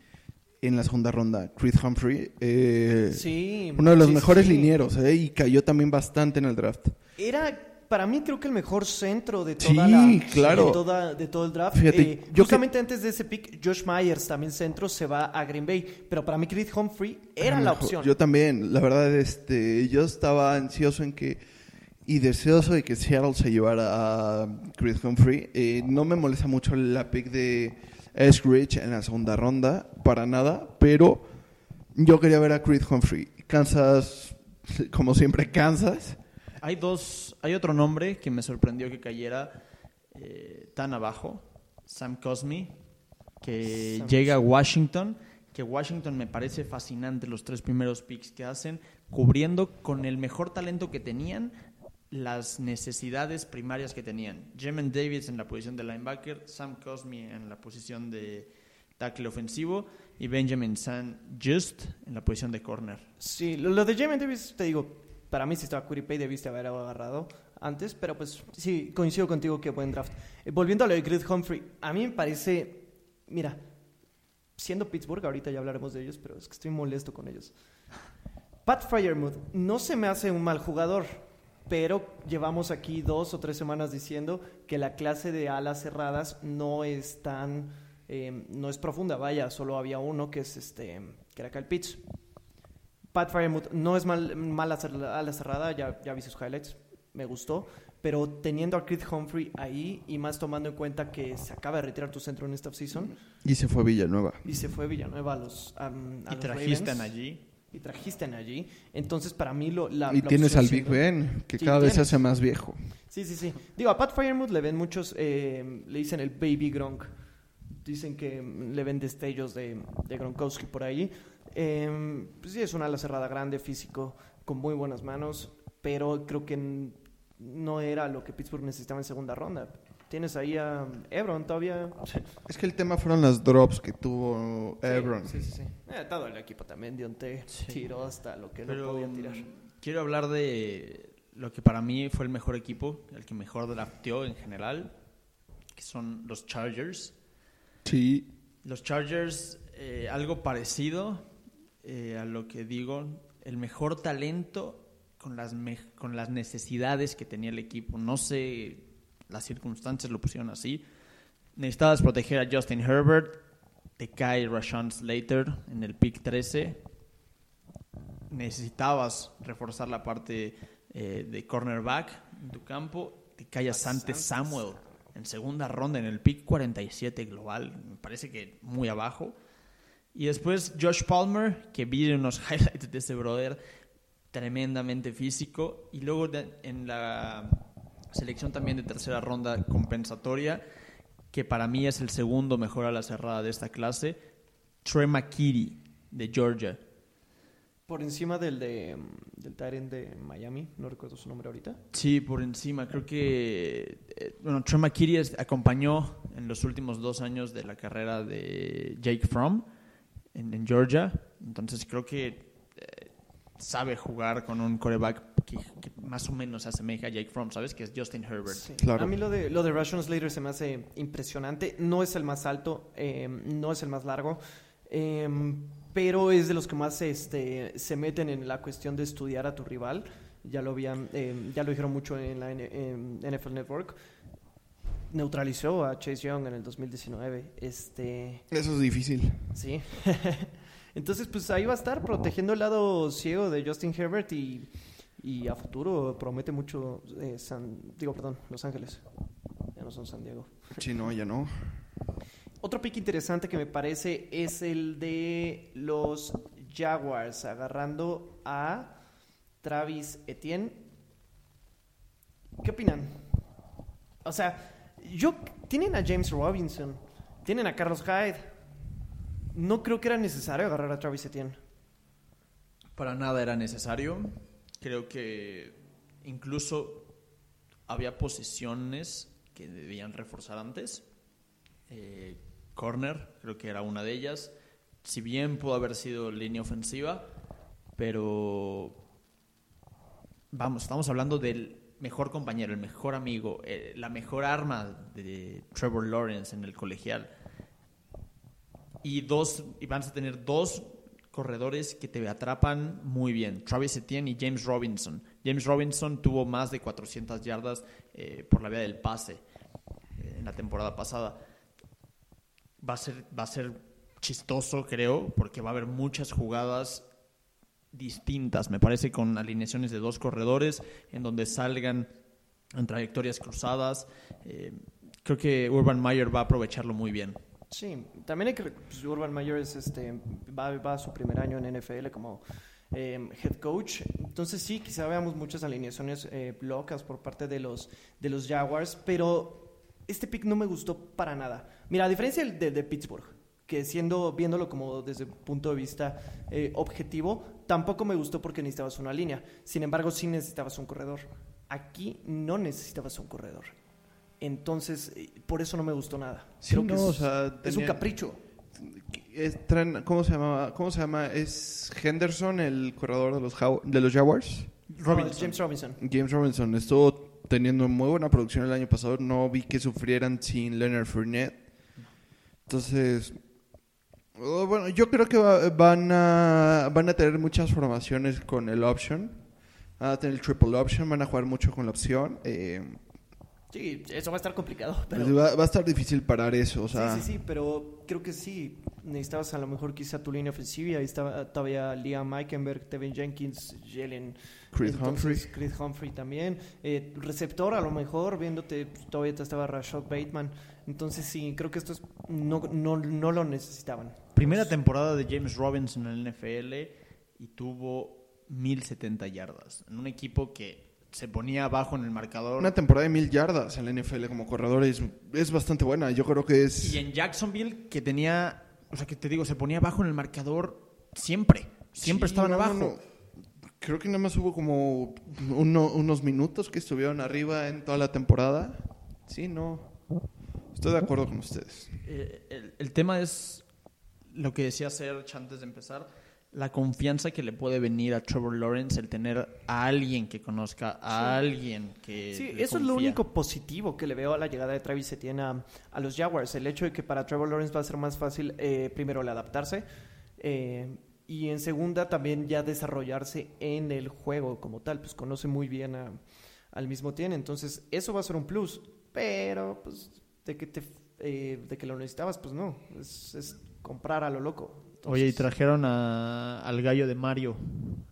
en la segunda ronda. Creed Humphrey, eh, Sí. uno de los sí, mejores sí. linieros, eh, y cayó también bastante en el draft. Era para mí creo que el mejor centro de Sí, toda la claro. de, toda- de todo el draft. Fíjate, Eh, yo justamente antes de ese pick, Josh Myers también centro se va a Green Bay, pero para mí Creed Humphrey era la opción. Yo también, la verdad, este, yo estaba ansioso en que y deseoso de que Seattle se llevara a Creed Humphrey. Eh, no me molesta mucho la pick de Eskridge en la segunda ronda, para nada, pero yo quería ver a Creed Humphrey. Kansas, como siempre, Kansas. Hay dos, hay otro nombre que me sorprendió que cayera eh, tan abajo, Sam Cosmi, que Sam llega a Washington, que Washington me parece fascinante los tres primeros picks que hacen, cubriendo con el mejor talento que tenían las necesidades primarias que tenían. Jemen Davis en la posición de linebacker, Sam Cosmi en la posición de tackle ofensivo y Benjamin San Just en la posición de corner. Sí, lo, lo de Jamin Davis, te digo, para mí si estaba Quiripay debiste haber agarrado antes, pero pues sí, coincido contigo que buen draft. Eh, volviendo a lo de Creed Humphrey, a mí me parece, mira, siendo Pittsburgh, ahorita ya hablaremos de ellos, pero es que estoy molesto con ellos. Pat Fryermuth no se me hace un mal jugador, pero llevamos aquí dos o tres semanas diciendo que la clase de alas cerradas no es tan, eh, no es profunda. Vaya, solo había uno que es este, que era. Pat Fryermuth no es mal, mala cer- ala cerrada, ya, ya vi sus highlights, me gustó, pero teniendo a Creed Humphrey ahí y más tomando en cuenta que se acaba de retirar tu centro en esta offseason Y se fue a Villanueva. y se fue Villanueva a los, a Y los trajiste Ravens, allí. y trajiste allí, entonces para mí lo, la, y la tienes al Big Ben, que Sí, cada vez se hace más viejo. Sí, sí, sí. Digo, a Pat Fryermuth le ven muchos, eh, le dicen el Baby Gronk. Dicen que le ven destellos de, de Gronkowski por ahí. Eh, pues sí, es una ala cerrada grande, físico, con muy buenas manos, pero creo que no era lo que Pittsburgh necesitaba en segunda ronda. Tienes ahí a Ebron todavía. Es que el tema fueron las drops que tuvo Ebron. Sí, sí, sí. Eh, todo el equipo también, Dionte tiró hasta lo que no Pero podía tirar. mm, quiero hablar de lo que para mí fue el mejor equipo, el que mejor drafteó en general, que son los Chargers. Sí, Los Chargers, eh, algo parecido eh, a lo que digo, el mejor talento con las, con las necesidades que tenía el equipo. No sé, las circunstancias lo pusieron así. Necesitabas proteger a Justin Herbert, te cae Rashawn Slater en el pick 13. Necesitabas reforzar la parte eh, de cornerback en tu campo, te cae a Sante Samuel en segunda ronda en el pick 47 global, me parece que muy abajo. Y después Josh Palmer, que vi unos highlights de ese brother, tremendamente físico. Y luego de- en la selección también de tercera ronda compensatoria, que para mí es el segundo mejor a la cerrada de esta clase, Trey McKitty de Georgia. Por encima del de del Tyrant de Miami, no recuerdo su nombre ahorita. Sí, por encima. Creo que, eh, bueno, Trey McKitty acompañó en los últimos dos años de la carrera de Jake Fromm en, en Georgia. Entonces creo que eh, sabe jugar con un coreback que, que más o menos se asemeja a Jake Fromm, ¿sabes? Que es Justin Herbert. Sí. Claro. A mí lo de, lo de Rashawn Slater se me hace impresionante. No es el más alto, eh, no es el más largo, eh, pero es de los que más este, se meten en la cuestión de estudiar a tu rival. Ya lo, habían, eh, ya lo dijeron mucho en la N- en NFL Network. Neutralizó a Chase Young en el 2019. Este, eso es difícil. Sí. Entonces, pues ahí va a estar protegiendo el lado ciego de Justin Herbert y, y a futuro promete mucho eh, San, digo, perdón, Los Ángeles. Ya no son San Diego. Sí, no, ya no. Otro pick interesante que me parece es el de los Jaguars agarrando a Travis Etienne. ¿Qué opinan? O sea, yo tienen a James Robinson, tienen a Carlos Hyde. No creo que era necesario agarrar a Travis Etienne. Para nada era necesario. Creo que incluso había posiciones que debían reforzar antes. Eh, corner, creo que era una de ellas. Si bien pudo haber sido línea ofensiva, pero vamos, estamos hablando del mejor compañero, el mejor amigo, eh, la mejor arma de Trevor Lawrence en el colegial. Y dos, y vas a tener dos corredores que te atrapan muy bien, Travis Etienne y James Robinson. James Robinson tuvo más de 400 yardas eh, por la vía del pase eh, en la temporada pasada. Va a ser, va a ser chistoso, creo, porque va a haber muchas jugadas distintas, me parece, con alineaciones de dos corredores en donde salgan en trayectorias cruzadas. Eh, creo que Urban Meyer va a aprovecharlo muy bien. Sí, también hay que pues, Urban Meyer es este va, va a su primer año en NFL como eh, head coach. Entonces sí, quizá veamos muchas alineaciones eh, locas por parte de los de los Jaguars, pero este pick no me gustó para nada. Mira, a diferencia de, de Pittsburgh, que siendo viéndolo como desde un punto de vista eh, objetivo, tampoco me gustó porque necesitabas una línea. Sin embargo, sí necesitabas un corredor. Aquí no necesitabas un corredor. Entonces, eh, por eso no me gustó nada. Sí, Creo que no, es, o sea, es un capricho. Es- ¿Cómo se llama? ¿Cómo se llama? ¿Es Henderson el corredor de los, de los Jaguars? No, James Robinson. James Robinson estuvo teniendo muy buena producción el año pasado. No vi que sufrieran sin Leonard Fournette. Entonces, oh, bueno, yo creo que va- van, a, van a tener muchas formaciones con el option. Van a tener el triple option, van a jugar mucho con la opción. eh, Sí, eso va a estar complicado. Pero... pues va, va a estar difícil parar eso. O sea, Sí, sí, sí, pero creo que sí. Necesitabas a lo mejor quizá tu línea ofensiva. Ahí estaba todavía Liam Eikenberg, Tevin Jenkins, Jalen. Creed Entonces, Creed Humphrey también. Eh, receptor, a lo mejor, viéndote, todavía te estaba Rashad Bateman. Entonces, sí, creo que esto es- no, no, no lo necesitaban. Primera temporada de James Robinson en el NFL y tuvo 1070 yardas. En un equipo que se ponía abajo en el marcador. Una temporada de mil yardas en la NFL como corredor es, es bastante buena. Yo creo que es... Y en Jacksonville, que tenía. O sea, que te digo, se ponía abajo en el marcador siempre. Siempre Sí, estaban no, no, abajo. no. Creo que nada más hubo como uno- unos minutos que estuvieron arriba en toda la temporada. Sí, no. Estoy de acuerdo con ustedes. Eh, el, el tema es lo que decía Serge antes de empezar. La confianza que le puede venir a Trevor Lawrence el tener a alguien que conozca, a alguien que. Sí, le eso es lo único positivo que le veo a la llegada de Travis Etienne a, a los Jaguars. El hecho de que para Trevor Lawrence va a ser más fácil, eh, primero, el adaptarse. eh, y en segunda, también ya desarrollarse en el juego como tal. Pues conoce muy bien a- al mismo Etienne. Entonces, eso va a ser un plus. Pero, pues, de que, te, eh, de que lo necesitabas, pues no. Es, es comprar a lo loco. Oye, y Entonces, trajeron a- al gallo de Mario,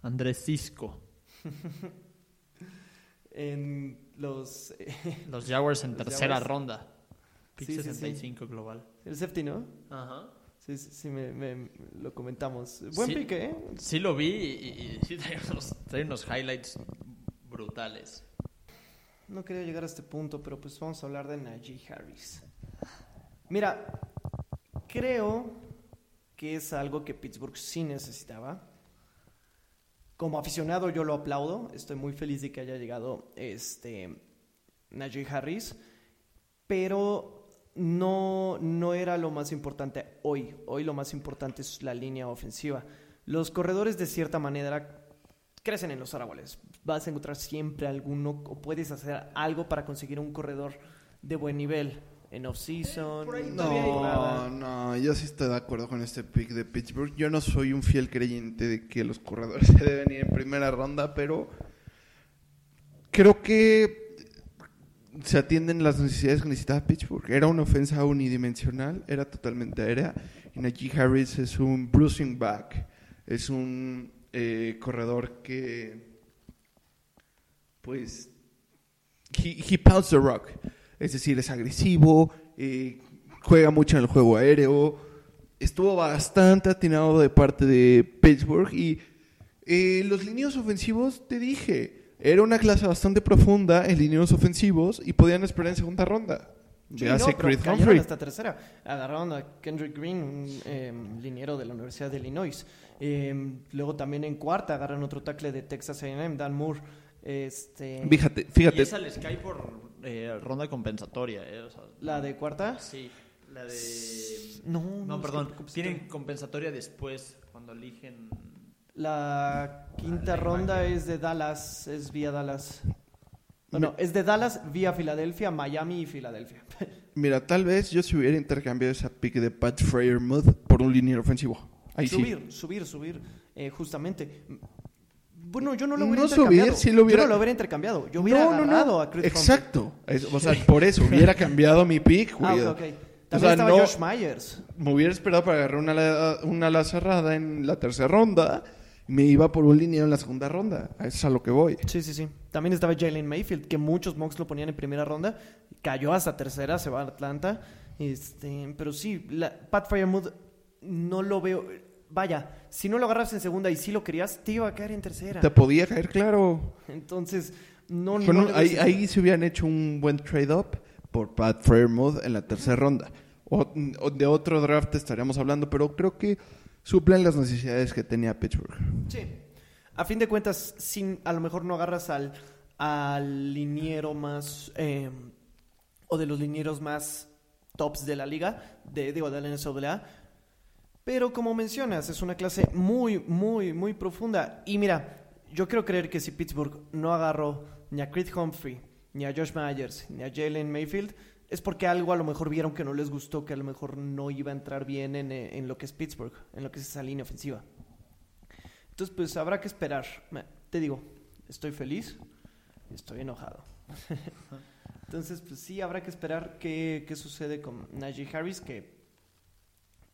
Andrés Cisco. en los... Los Jaguars en Los tercera Jaguars. ronda. Pick Sí, sí, sí. 65 global. el safety, ¿no? Ajá. Sí, sí, sí, me, me- lo comentamos. Buen Sí. pique, ¿eh? Sí lo vi y, y- y sí trae unos, trae unos highlights brutales. No quería llegar a este punto, pero pues vamos a hablar de Najee Harris. Mira, creo que es algo que Pittsburgh sí necesitaba. Como aficionado yo lo aplaudo. Estoy muy feliz de que haya llegado este Najee Harris, pero no, no era lo más importante hoy. Hoy lo más importante es la línea ofensiva. Los corredores de cierta manera crecen en los árboles. Vas a encontrar siempre alguno o puedes hacer algo para conseguir un corredor de buen nivel en off-season. No, no, yo sí estoy de acuerdo con este pick de Pittsburgh. Yo no soy un fiel creyente de que los corredores se deben ir en primera ronda, pero creo que se atienden las necesidades que necesitaba Pittsburgh. Era una ofensa unidimensional, era totalmente aérea. Y Najee Harris es un bruising back, es un eh, corredor que, pues, he, he pounds the rock. Es decir, es agresivo, eh, juega mucho en el juego aéreo. Estuvo bastante atinado de parte de Pittsburgh y eh, los lineos ofensivos, te dije, era una clase bastante profunda en lineos ofensivos y podían esperar en segunda ronda. Sí, Ya no, hace Creed Humphrey. hasta tercera. Agarraron a Kendrick Green, un eh, liniero de la Universidad de Illinois. Eh, luego también en cuarta agarran otro tackle de Texas A&M, Dan Moore. Este, Fíjate, Y fíjate. esa les cae por eh, ronda compensatoria. eh, o sea, la de cuarta. Sí, la de... No, No, es perdón, tienen compensatoria después, cuando eligen... La quinta ronda es de Dallas, es vía Dallas. No, no, es de Dallas vía Filadelfia, Miami y Filadelfia. Mira, tal vez yo si hubiera intercambiado esa pick de Pat Freyermuth por un liniero ofensivo. Ahí sí. subir, subir, subir, eh, justamente. Bueno, yo no lo hubiera No subir, intercambiado. lo hubiera- Yo no lo hubiera intercambiado. Yo hubiera No, no, a Chris. Exacto. Es- o sea, por eso hubiera cambiado mi pick. Ah, güey. ok, ok. También O sea, estaba Josh Myers. Me hubiera esperado para agarrar una, ala- una ala cerrada en la tercera ronda. Me iba por un liniero en la segunda ronda. Eso es a lo que voy. Sí, sí, sí. También estaba Jalen Mayfield, que muchos mocks lo ponían en primera ronda. Cayó hasta tercera, se va a Atlanta. Este, pero sí, la, Pat Firemood no lo veo. Vaya, si no lo agarras en segunda y si lo querías, te iba a caer en tercera. Te podía caer claro. Entonces, no, no ahí, ahí se hubieran hecho un buen trade-up por Pat Fairmouth en la tercera ronda. O, o de otro draft estaríamos hablando, pero creo que suplen las necesidades que tenía Pittsburgh. Sí. A fin de cuentas, sin, a lo mejor no agarras al, al liniero más. eh, o de los linieros más tops de la liga, de, digo, de la NCAA. Pero como mencionas, es una clase muy, muy, muy profunda. Y mira, yo quiero creer que si Pittsburgh no agarró ni a Creed Humphrey, ni a Josh Myers, ni a Jalen Mayfield, es porque algo a lo mejor vieron que no les gustó, que a lo mejor no iba a entrar bien en, eh, en lo que es Pittsburgh, en lo que es esa línea ofensiva. Entonces, pues habrá que esperar. Te digo, estoy feliz, estoy enojado. Entonces, pues sí, habrá que esperar qué, qué sucede con Najee Harris, que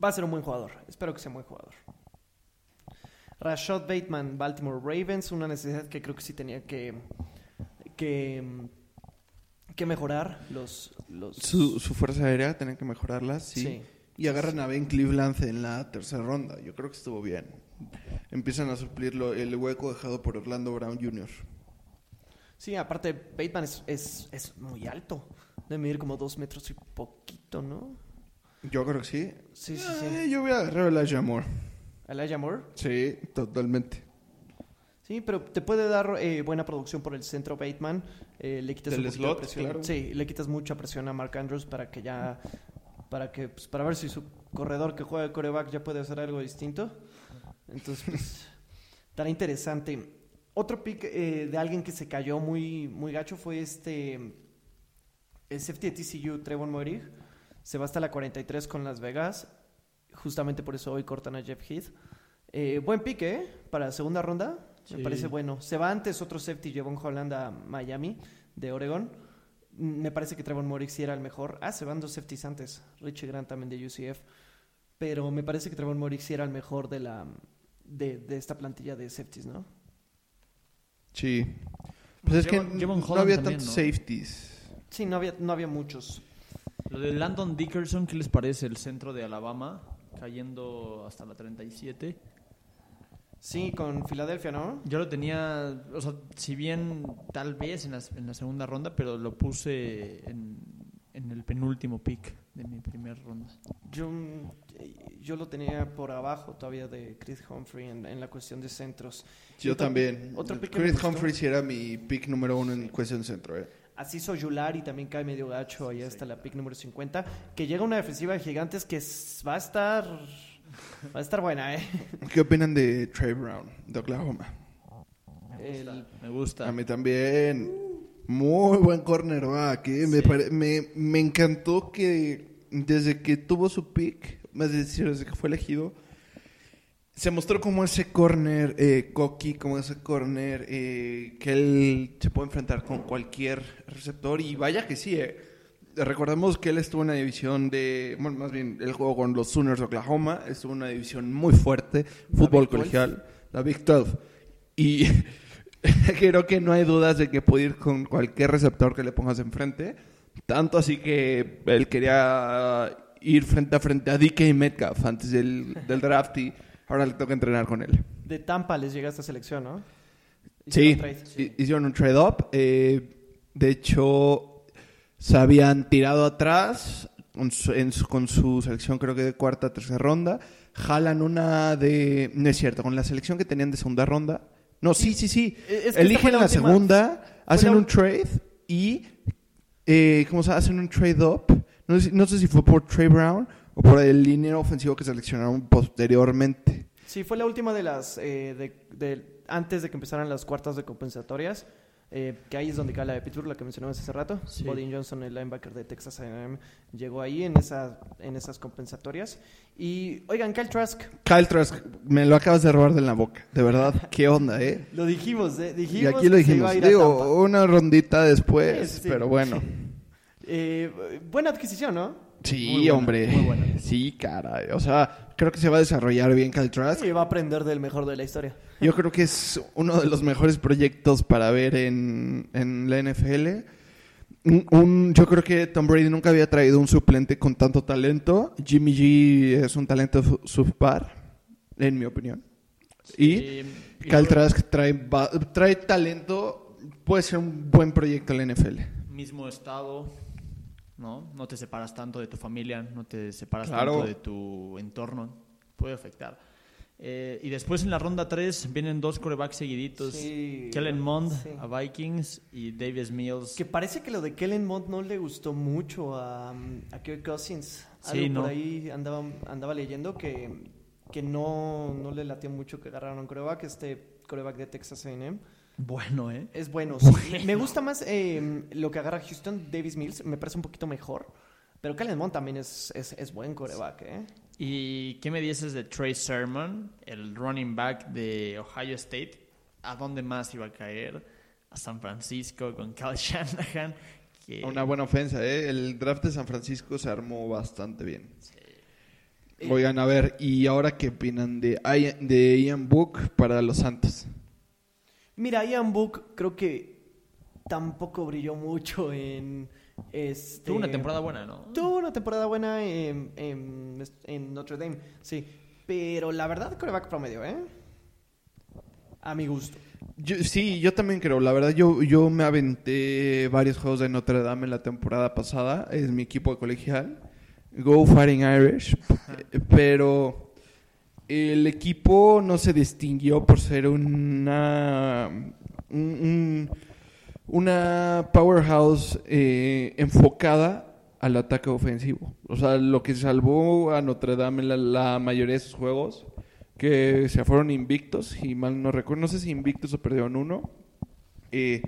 va a ser un buen jugador. Espero que sea un buen jugador. Rashad Bateman, Baltimore Ravens, una necesidad que creo que sí tenía que, que, que mejorar. Los, los, Su, su fuerza aérea tienen que mejorarla, sí. Sí. Y agarran a Ben Cleveland en la tercera ronda. Yo creo que estuvo bien. Empiezan a suplir el hueco dejado por Orlando Brown Jr. Sí, aparte, Bateman es, es, es muy alto. Debe medir como dos metros y poquito, ¿no? Yo creo que sí. Sí, sí, sí. Eh, yo voy a agarrar a Elijah Moore. Elijah Moore. Sí, totalmente. Sí, pero te puede dar eh, buena producción por el centro Bateman. Eh, le quitas un de slot, presión. claro. Sí, le quitas mucha presión a Mark Andrews para que ya. Para que pues, para ver si su corredor que juega de coreback ya puede hacer algo distinto. Entonces, pues, estará interesante. Otro pick eh, de alguien que se cayó muy, muy gacho fue este. El safety de TCU, Trevon Moerig. Se va hasta la 43 con Las Vegas. Justamente por eso hoy cortan a Jeff Heath. Eh, buen pick, ¿eh? Para segunda ronda. Me parece bueno. Se va antes otro safety, Jevon Holland a Miami, de Oregon. Mm, Me parece que Trevon Moerig sí era el mejor. Ah, se van dos safeties antes. Richie Grant también de UCF. Pero me parece que Trevon Moerig sí era el mejor de la de, de esta plantilla de safeties, ¿no? Sí. Pues es que no había también, tantos ¿no? safeties. Sí, no había, no había muchos. Lo de Landon Dickerson, ¿qué les parece? El centro de Alabama, cayendo hasta la 37. Sí, con Filadelfia, ¿no? Yo lo tenía, o sea, si bien tal vez en la, en la segunda ronda, pero lo puse en, en el penúltimo pick de mi primera ronda. Yo, mm, yo lo tenía por abajo todavía de Chris Humphrey en, en la cuestión de centros. Yo también. otro pick Chris gustó. Humphries era mi pick número uno en cuestión centro. ¿eh? Así Soyulari también cae medio gacho, ahí hasta la pick número 50. Que llega una defensiva de gigantes que va a estar. Va a estar buena, ¿eh? ¿Qué opinan de Trey Brown, de Oklahoma? El- Me gusta. A mí también. Muy buen cornerback. ¿eh? Me, Sí. pare- me, me encantó que desde que tuvo su pick, es decir, desde que fue elegido, se mostró como ese corner eh, cocky, como ese corner eh, que él se puede enfrentar con cualquier receptor. Y vaya que sí, eh. Recordemos que él estuvo en una división de. Bueno, más bien, él jugó con los Sooners de Oklahoma. Estuvo en una división muy fuerte, fútbol Big 12. colegial, la Big 12. Y creo que no hay dudas de que puede ir con cualquier receptor que le pongas enfrente. Tanto así que él quería ir frente a frente a DK Metcalf antes del, del draft y ahora le toca entrenar con él. de Tampa les llega esta selección, ¿no? Sí, hi- hicieron un trade-up. eh, de hecho, se habían tirado atrás con su, en su- con su selección, creo que de cuarta, tercera ronda. Jalan una de. No es cierto, con la selección que tenían de segunda ronda. No, sí, sí, sí. Es que Eligen la segunda, hacen la un trade y. Eh, ¿Cómo se? Hacen un trade-up. No, sé, si- no sé si fue por Trey Brown o por el liniero ofensivo que seleccionaron posteriormente. Sí, fue la última de las. eh, de, de- antes de que empezaran las cuartas de compensatorias. eh, que ahí es donde cae la de Pittsburgh, la que mencionamos hace rato. Sí. Bodin Johnson, el linebacker de Texas A&M, llegó ahí en, esa, en esas compensatorias. Y, oigan, Kyle Trask, Kyle Trask, me lo acabas de robar de la boca. De verdad, qué onda, ¿eh? lo dijimos, eh, Y dijimos aquí lo que se dijimos. iba a ir a Digo, Tampa. una rondita después, Sí, sí. pero bueno. Eh, buena adquisición, ¿no? Sí, Muy buena, hombre. muy buena. Sí, caray. O sea, creo que se va a desarrollar bien Kyle Trask. Y va a aprender del mejor de la historia. Yo creo que es uno de los mejores proyectos para ver en, en la NFL. Un, un- yo creo que Tom Brady nunca había traído un suplente con tanto talento. Jimmy G es un talento su- subpar, en mi opinión. Y y Kyle luego- Trask trae, ba- trae talento. Puede ser un buen proyecto en la NFL. mismo estado, ¿no? No te separas tanto de tu familia, no te separas Claro. tanto de tu entorno, puede afectar. Eh, y después en la ronda 3 vienen dos corebacks seguiditos, Sí. Kellen Mond Sí. a Vikings y Davis Mills. Que parece que lo de Kellen Mond no le gustó mucho a, a Kirk Cousins. Algo Sí, ¿no? por ahí andaba, andaba leyendo que, que no, no le latió mucho que agarraron un coreback, este coreback de Texas A&M. Bueno, ¿eh? Es bueno, sí. Me gusta más eh, lo que agarra Houston, Davis Mills, me parece un poquito mejor. Pero Kellen Mond también es, es, es buen coreback, ¿eh? ¿Y qué me dices de Trey Sermon, el running back de Ohio State? ¿A dónde más iba a caer? A San Francisco con Kyle Shanahan. Que... Una buena ofensa, ¿eh? El draft de San Francisco se armó bastante bien. Eh, Oigan, a ver, ¿y ahora qué opinan de, Ian- de Ian Book para los Santos? Mira, Ian Book creo que tampoco brilló mucho en... Este, Tuvo una temporada buena, ¿no? Tuvo una temporada buena en, en- en Notre Dame, sí. Pero la verdad, coreback promedio, ¿eh? A mi gusto. Yo- sí, yo también creo. La verdad, yo, yo me aventé varios juegos de Notre Dame en la temporada pasada. Es mi equipo de colegial. Go Fighting Irish. Pero el equipo no se distinguió por ser una... un- un- una powerhouse eh, enfocada al ataque ofensivo. O sea, lo que salvó a Notre Dame en la, la mayoría de sus juegos, que se fueron invictos, y mal no recuerdo, no sé si invictos o perdieron uno. Eh,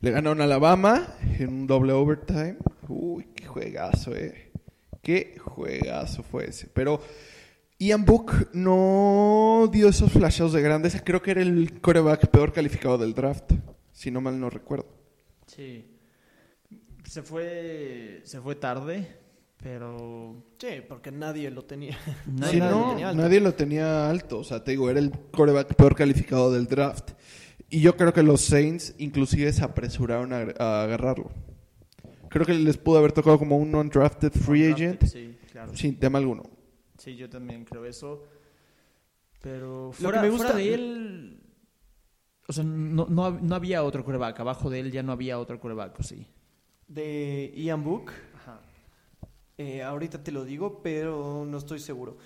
le ganaron a Alabama en un doble overtime. Uy, qué juegazo, eh. Qué juegazo fue ese. Pero Ian Book no dio esos flashes de grandeza. Creo que era el coreback peor calificado del draft, si no mal no recuerdo. Sí. Se fue, se fue tarde, pero Sí, porque nadie lo tenía. nadie Sí, nadie lo no, tenía alto. nadie lo tenía alto. O sea, te digo, era el coreback peor calificado del draft. Y yo creo que los Saints inclusive se apresuraron a, a agarrarlo. Creo que les pudo haber tocado como un undrafted free agent Sí, claro. sin tema alguno. Sí, yo también creo eso. Pero que fuera, me gusta- de él, o sea, no, no, no había otro coreback. Abajo de él ya no había otro coreback, ¿o sí? De Ian Book, Ajá. eh, ahorita te lo digo, pero no estoy seguro.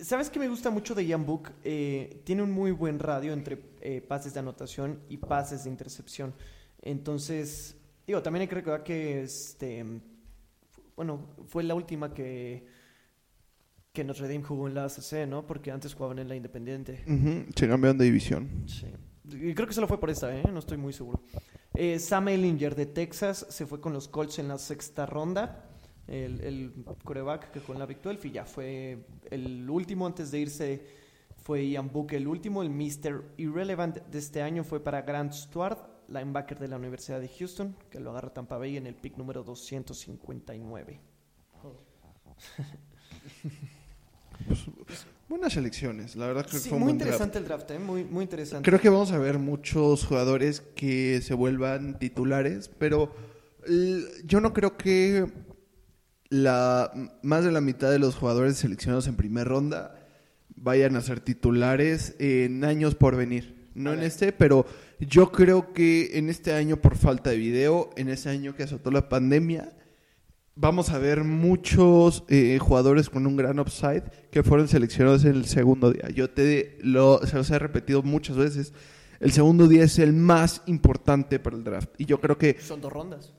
¿Sabes qué me gusta mucho de Ian Book? Eh, tiene un muy buen radio entre eh, pases de anotación y pases de intercepción. Entonces, digo, también hay que recordar que este, bueno, fue la última que, que Notre Dame jugó en la ACC, ¿no? Porque antes jugaban en la Independiente. Se cambiaron de división. Sí. Y creo que solo fue por esta, ¿eh? No estoy muy seguro. Eh, Sam Ellinger de Texas se fue con los Colts en la sexta ronda. El, el coreback que con la Big 12 y ya fue el último antes de irse. Fue Ian Book el último. El Mr. Irrelevant de este año fue para Grant Stuart, linebacker de la Universidad de Houston, que lo agarra Tampa Bay en el pick número 259. Buenas elecciones, la verdad creo que fue un muy draft. interesante el draft, ¿eh? Muy, muy interesante. Creo que vamos a ver muchos jugadores que se vuelvan titulares, pero yo no creo que la más de la mitad de los jugadores seleccionados en primera ronda vayan a ser titulares en años por venir. No en este, pero yo creo que en este año por falta de video, en ese año que azotó la pandemia, vamos a ver muchos eh, jugadores con un gran upside que fueron seleccionados en el segundo día. Yo te lo se los he repetido muchas veces. El segundo día es el más importante para el draft. Y yo creo que Son dos rondas.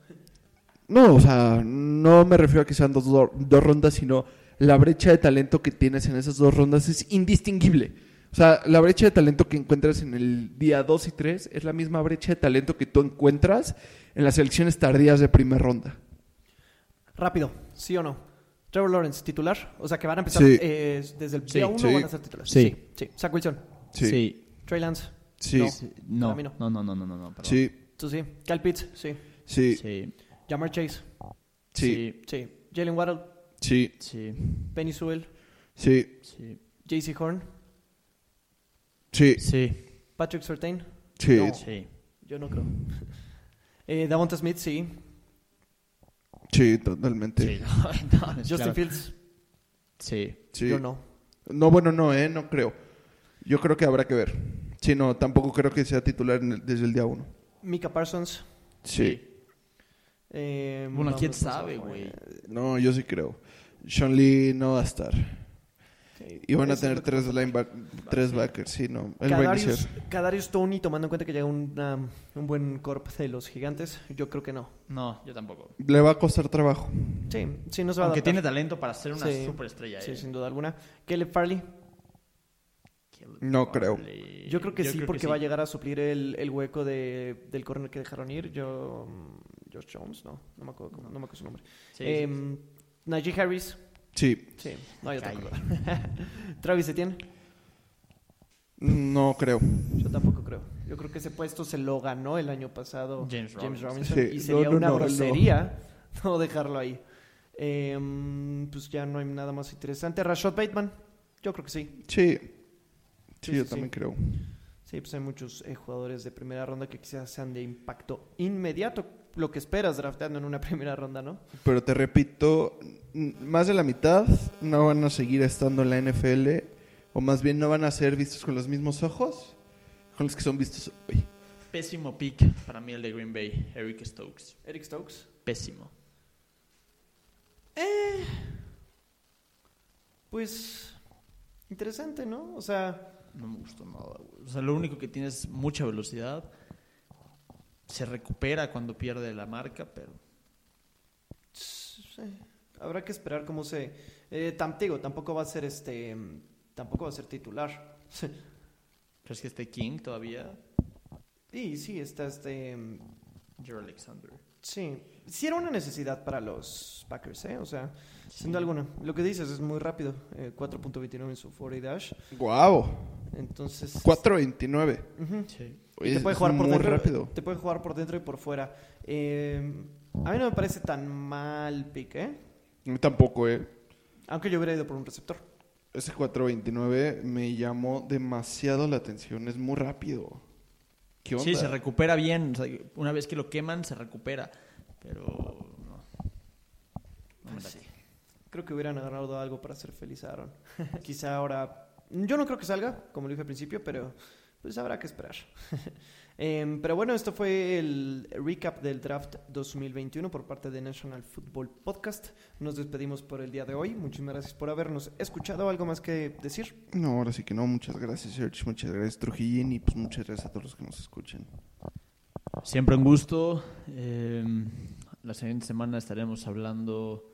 no, o sea, no me refiero a que sean dos, dos rondas, sino la brecha de talento que tienes en esas dos rondas es indistinguible. O sea, la brecha de talento que encuentras en el día 2 y 3 es la misma brecha de talento que tú encuentras en las selecciones tardías de primera ronda. Rápido, ¿sí o no? Trevor Lawrence, titular. O sea, que van a empezar Sí. eh, desde el Sí, día 1 sí. van a ser titulares. Sí. sí. Zach Wilson, Sí. Sí. Trey Lance. Sí. No. Sí. No, Para mí no. no, no, no, no, no, no, perdón. Sí. Tú sí. Kyle Pitts, sí. Sí. Sí. Jamar Chase, Sí. sí. Jalen Waddle, Sí. Sí. Penny Sewell, Sí. Sí. JC Horn, Sí. Sí. Patrick Surtain. Sí. No. Sí. Yo no creo. eh, Davonta Smith, sí. Sí, totalmente. Sí. No, no, Justin claro. Fields, Sí. Sí. yo no. No, bueno, no, ¿eh? No creo. Yo creo que habrá que ver. Sí, no, tampoco creo que sea titular el- desde el día 1. Mika Parsons. Sí. Eh, Bueno, vamos, quién sabe, güey. No, yo sí creo. Sean Lee no va a estar. Y van a tener que tres, tres backers, sí, no. Él va a Kadarius, iniciar. Kadarius Tony, tomando en cuenta que llega una- un buen corp de los gigantes, yo creo que no. No, yo tampoco. Le va a costar trabajo. Sí, sí, no se va a Aunque adaptar. tiene talento para ser una Sí. superestrella. Sí, eh. sin duda alguna. Caleb Farley, Caleb No creo. Yo creo que sí, creo porque sí. va a llegar a suplir el, el hueco de, del corner que dejaron ir. Yo, mm, Josh Jones, no, no me acuerdo, cómo- no me acuerdo su nombre. Sí, Em, Najee Harris, Sí. sí, no, yo Calle. tampoco. Travis Etienne, No creo. yo tampoco creo. Yo creo que ese puesto se lo ganó el año pasado James Robinson. Sí, y sería no, una no, no. grosería no. dejarlo ahí. Em, pues ya no hay nada más interesante. Rashad Bateman, yo creo que sí. Sí. Sí, Sí, yo sí, también sí. creo. Sí, pues hay muchos eh, jugadores de primera ronda que quizás sean de impacto inmediato. Lo que esperas drafteando en una primera ronda, ¿no? Pero te repito, más de la mitad no van a seguir estando en la NFL, o más bien no van a ser vistos con los mismos ojos con los que son vistos hoy. Pésimo pick para mí el de Green Bay, Eric Stokes. Eric Stokes. Pésimo. Pues interesante, ¿no? O sea, No me gustó nada. O sea, lo único que tiene es mucha velocidad. Se recupera cuando pierde la marca, pero sí, habrá que esperar cómo se... Eh, tam- digo, tampoco va a ser este... mm, Tampoco va a ser titular. ¿crees que esté King todavía? y sí, está este... mm, Joe Alexander. Sí, sí era una necesidad para los Packers, ¿eh? O sea, sin Sí. duda alguna. Lo que dices es muy rápido. eh, 4.29 en su 40 dash. ¡Guau! Entonces... 4.29. Ujú. Sí. Y te puede jugar por dentro. rápido. Te puede jugar por dentro y por fuera. Eh, a mí no me parece tan mal pick, ¿eh? A mí tampoco, ¿eh? Aunque yo hubiera ido por un receptor. Ese 4.29 me llamó demasiado la atención. Es muy rápido. ¿Qué onda? Sí, se recupera bien. O sea, una vez que lo queman, se recupera. Pero no. No me late. Creo que hubieran agarrado algo para hacer feliz a Aaron. Quizá ahora. Yo no creo que salga, como lo dije al principio, pero pues habrá que esperar. Em, pero bueno, esto fue el recap del draft 2021 por parte de National Football Podcast. Nos despedimos por el día de hoy. Muchísimas gracias por habernos escuchado. ¿Algo más que decir? No, ahora sí que no. Muchas gracias, Serge. Muchas gracias, Trujillín. Y pues muchas gracias a todos los que nos escuchen. Siempre un gusto. Eh, la siguiente semana estaremos hablando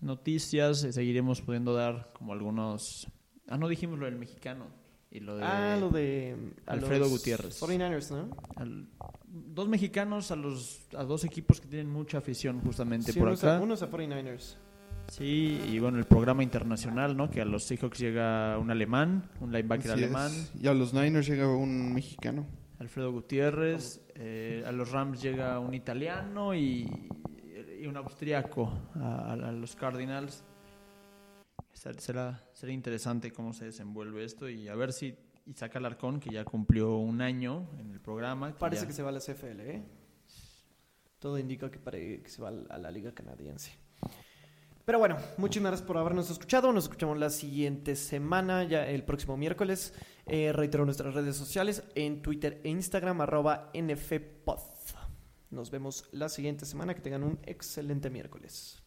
noticias. Seguiremos pudiendo dar como algunos. Ah, no dijimos lo del mexicano. Y lo de. Ah, lo de a Alfredo los Gutiérrez. 49ers, ¿no? al- dos mexicanos a los a dos equipos que tienen mucha afición justamente Sí, por unos acá. a, unos a 49ers. Sí, y bueno, el programa internacional, ¿no? Que a los Seahawks llega un alemán, un linebacker Así alemán, es. Y a los Niners llega un mexicano. Alfredo Gutiérrez, eh, a los Rams llega un italiano y, y un austriaco a los Cardinals. Será- Será, interesante cómo se desenvuelve esto y a ver si Isaac Alarcón, que ya cumplió un año en el programa. Parece ya- que se va a la CFL, ¿eh? Todo indica que, que se va a la liga canadiense. Pero bueno, muchísimas gracias por habernos escuchado. Nos escuchamos la siguiente semana, ya el próximo miércoles. Eh, reitero nuestras redes sociales en Twitter e Instagram, arroba NFPod. Nos vemos la siguiente semana. Que tengan un excelente miércoles.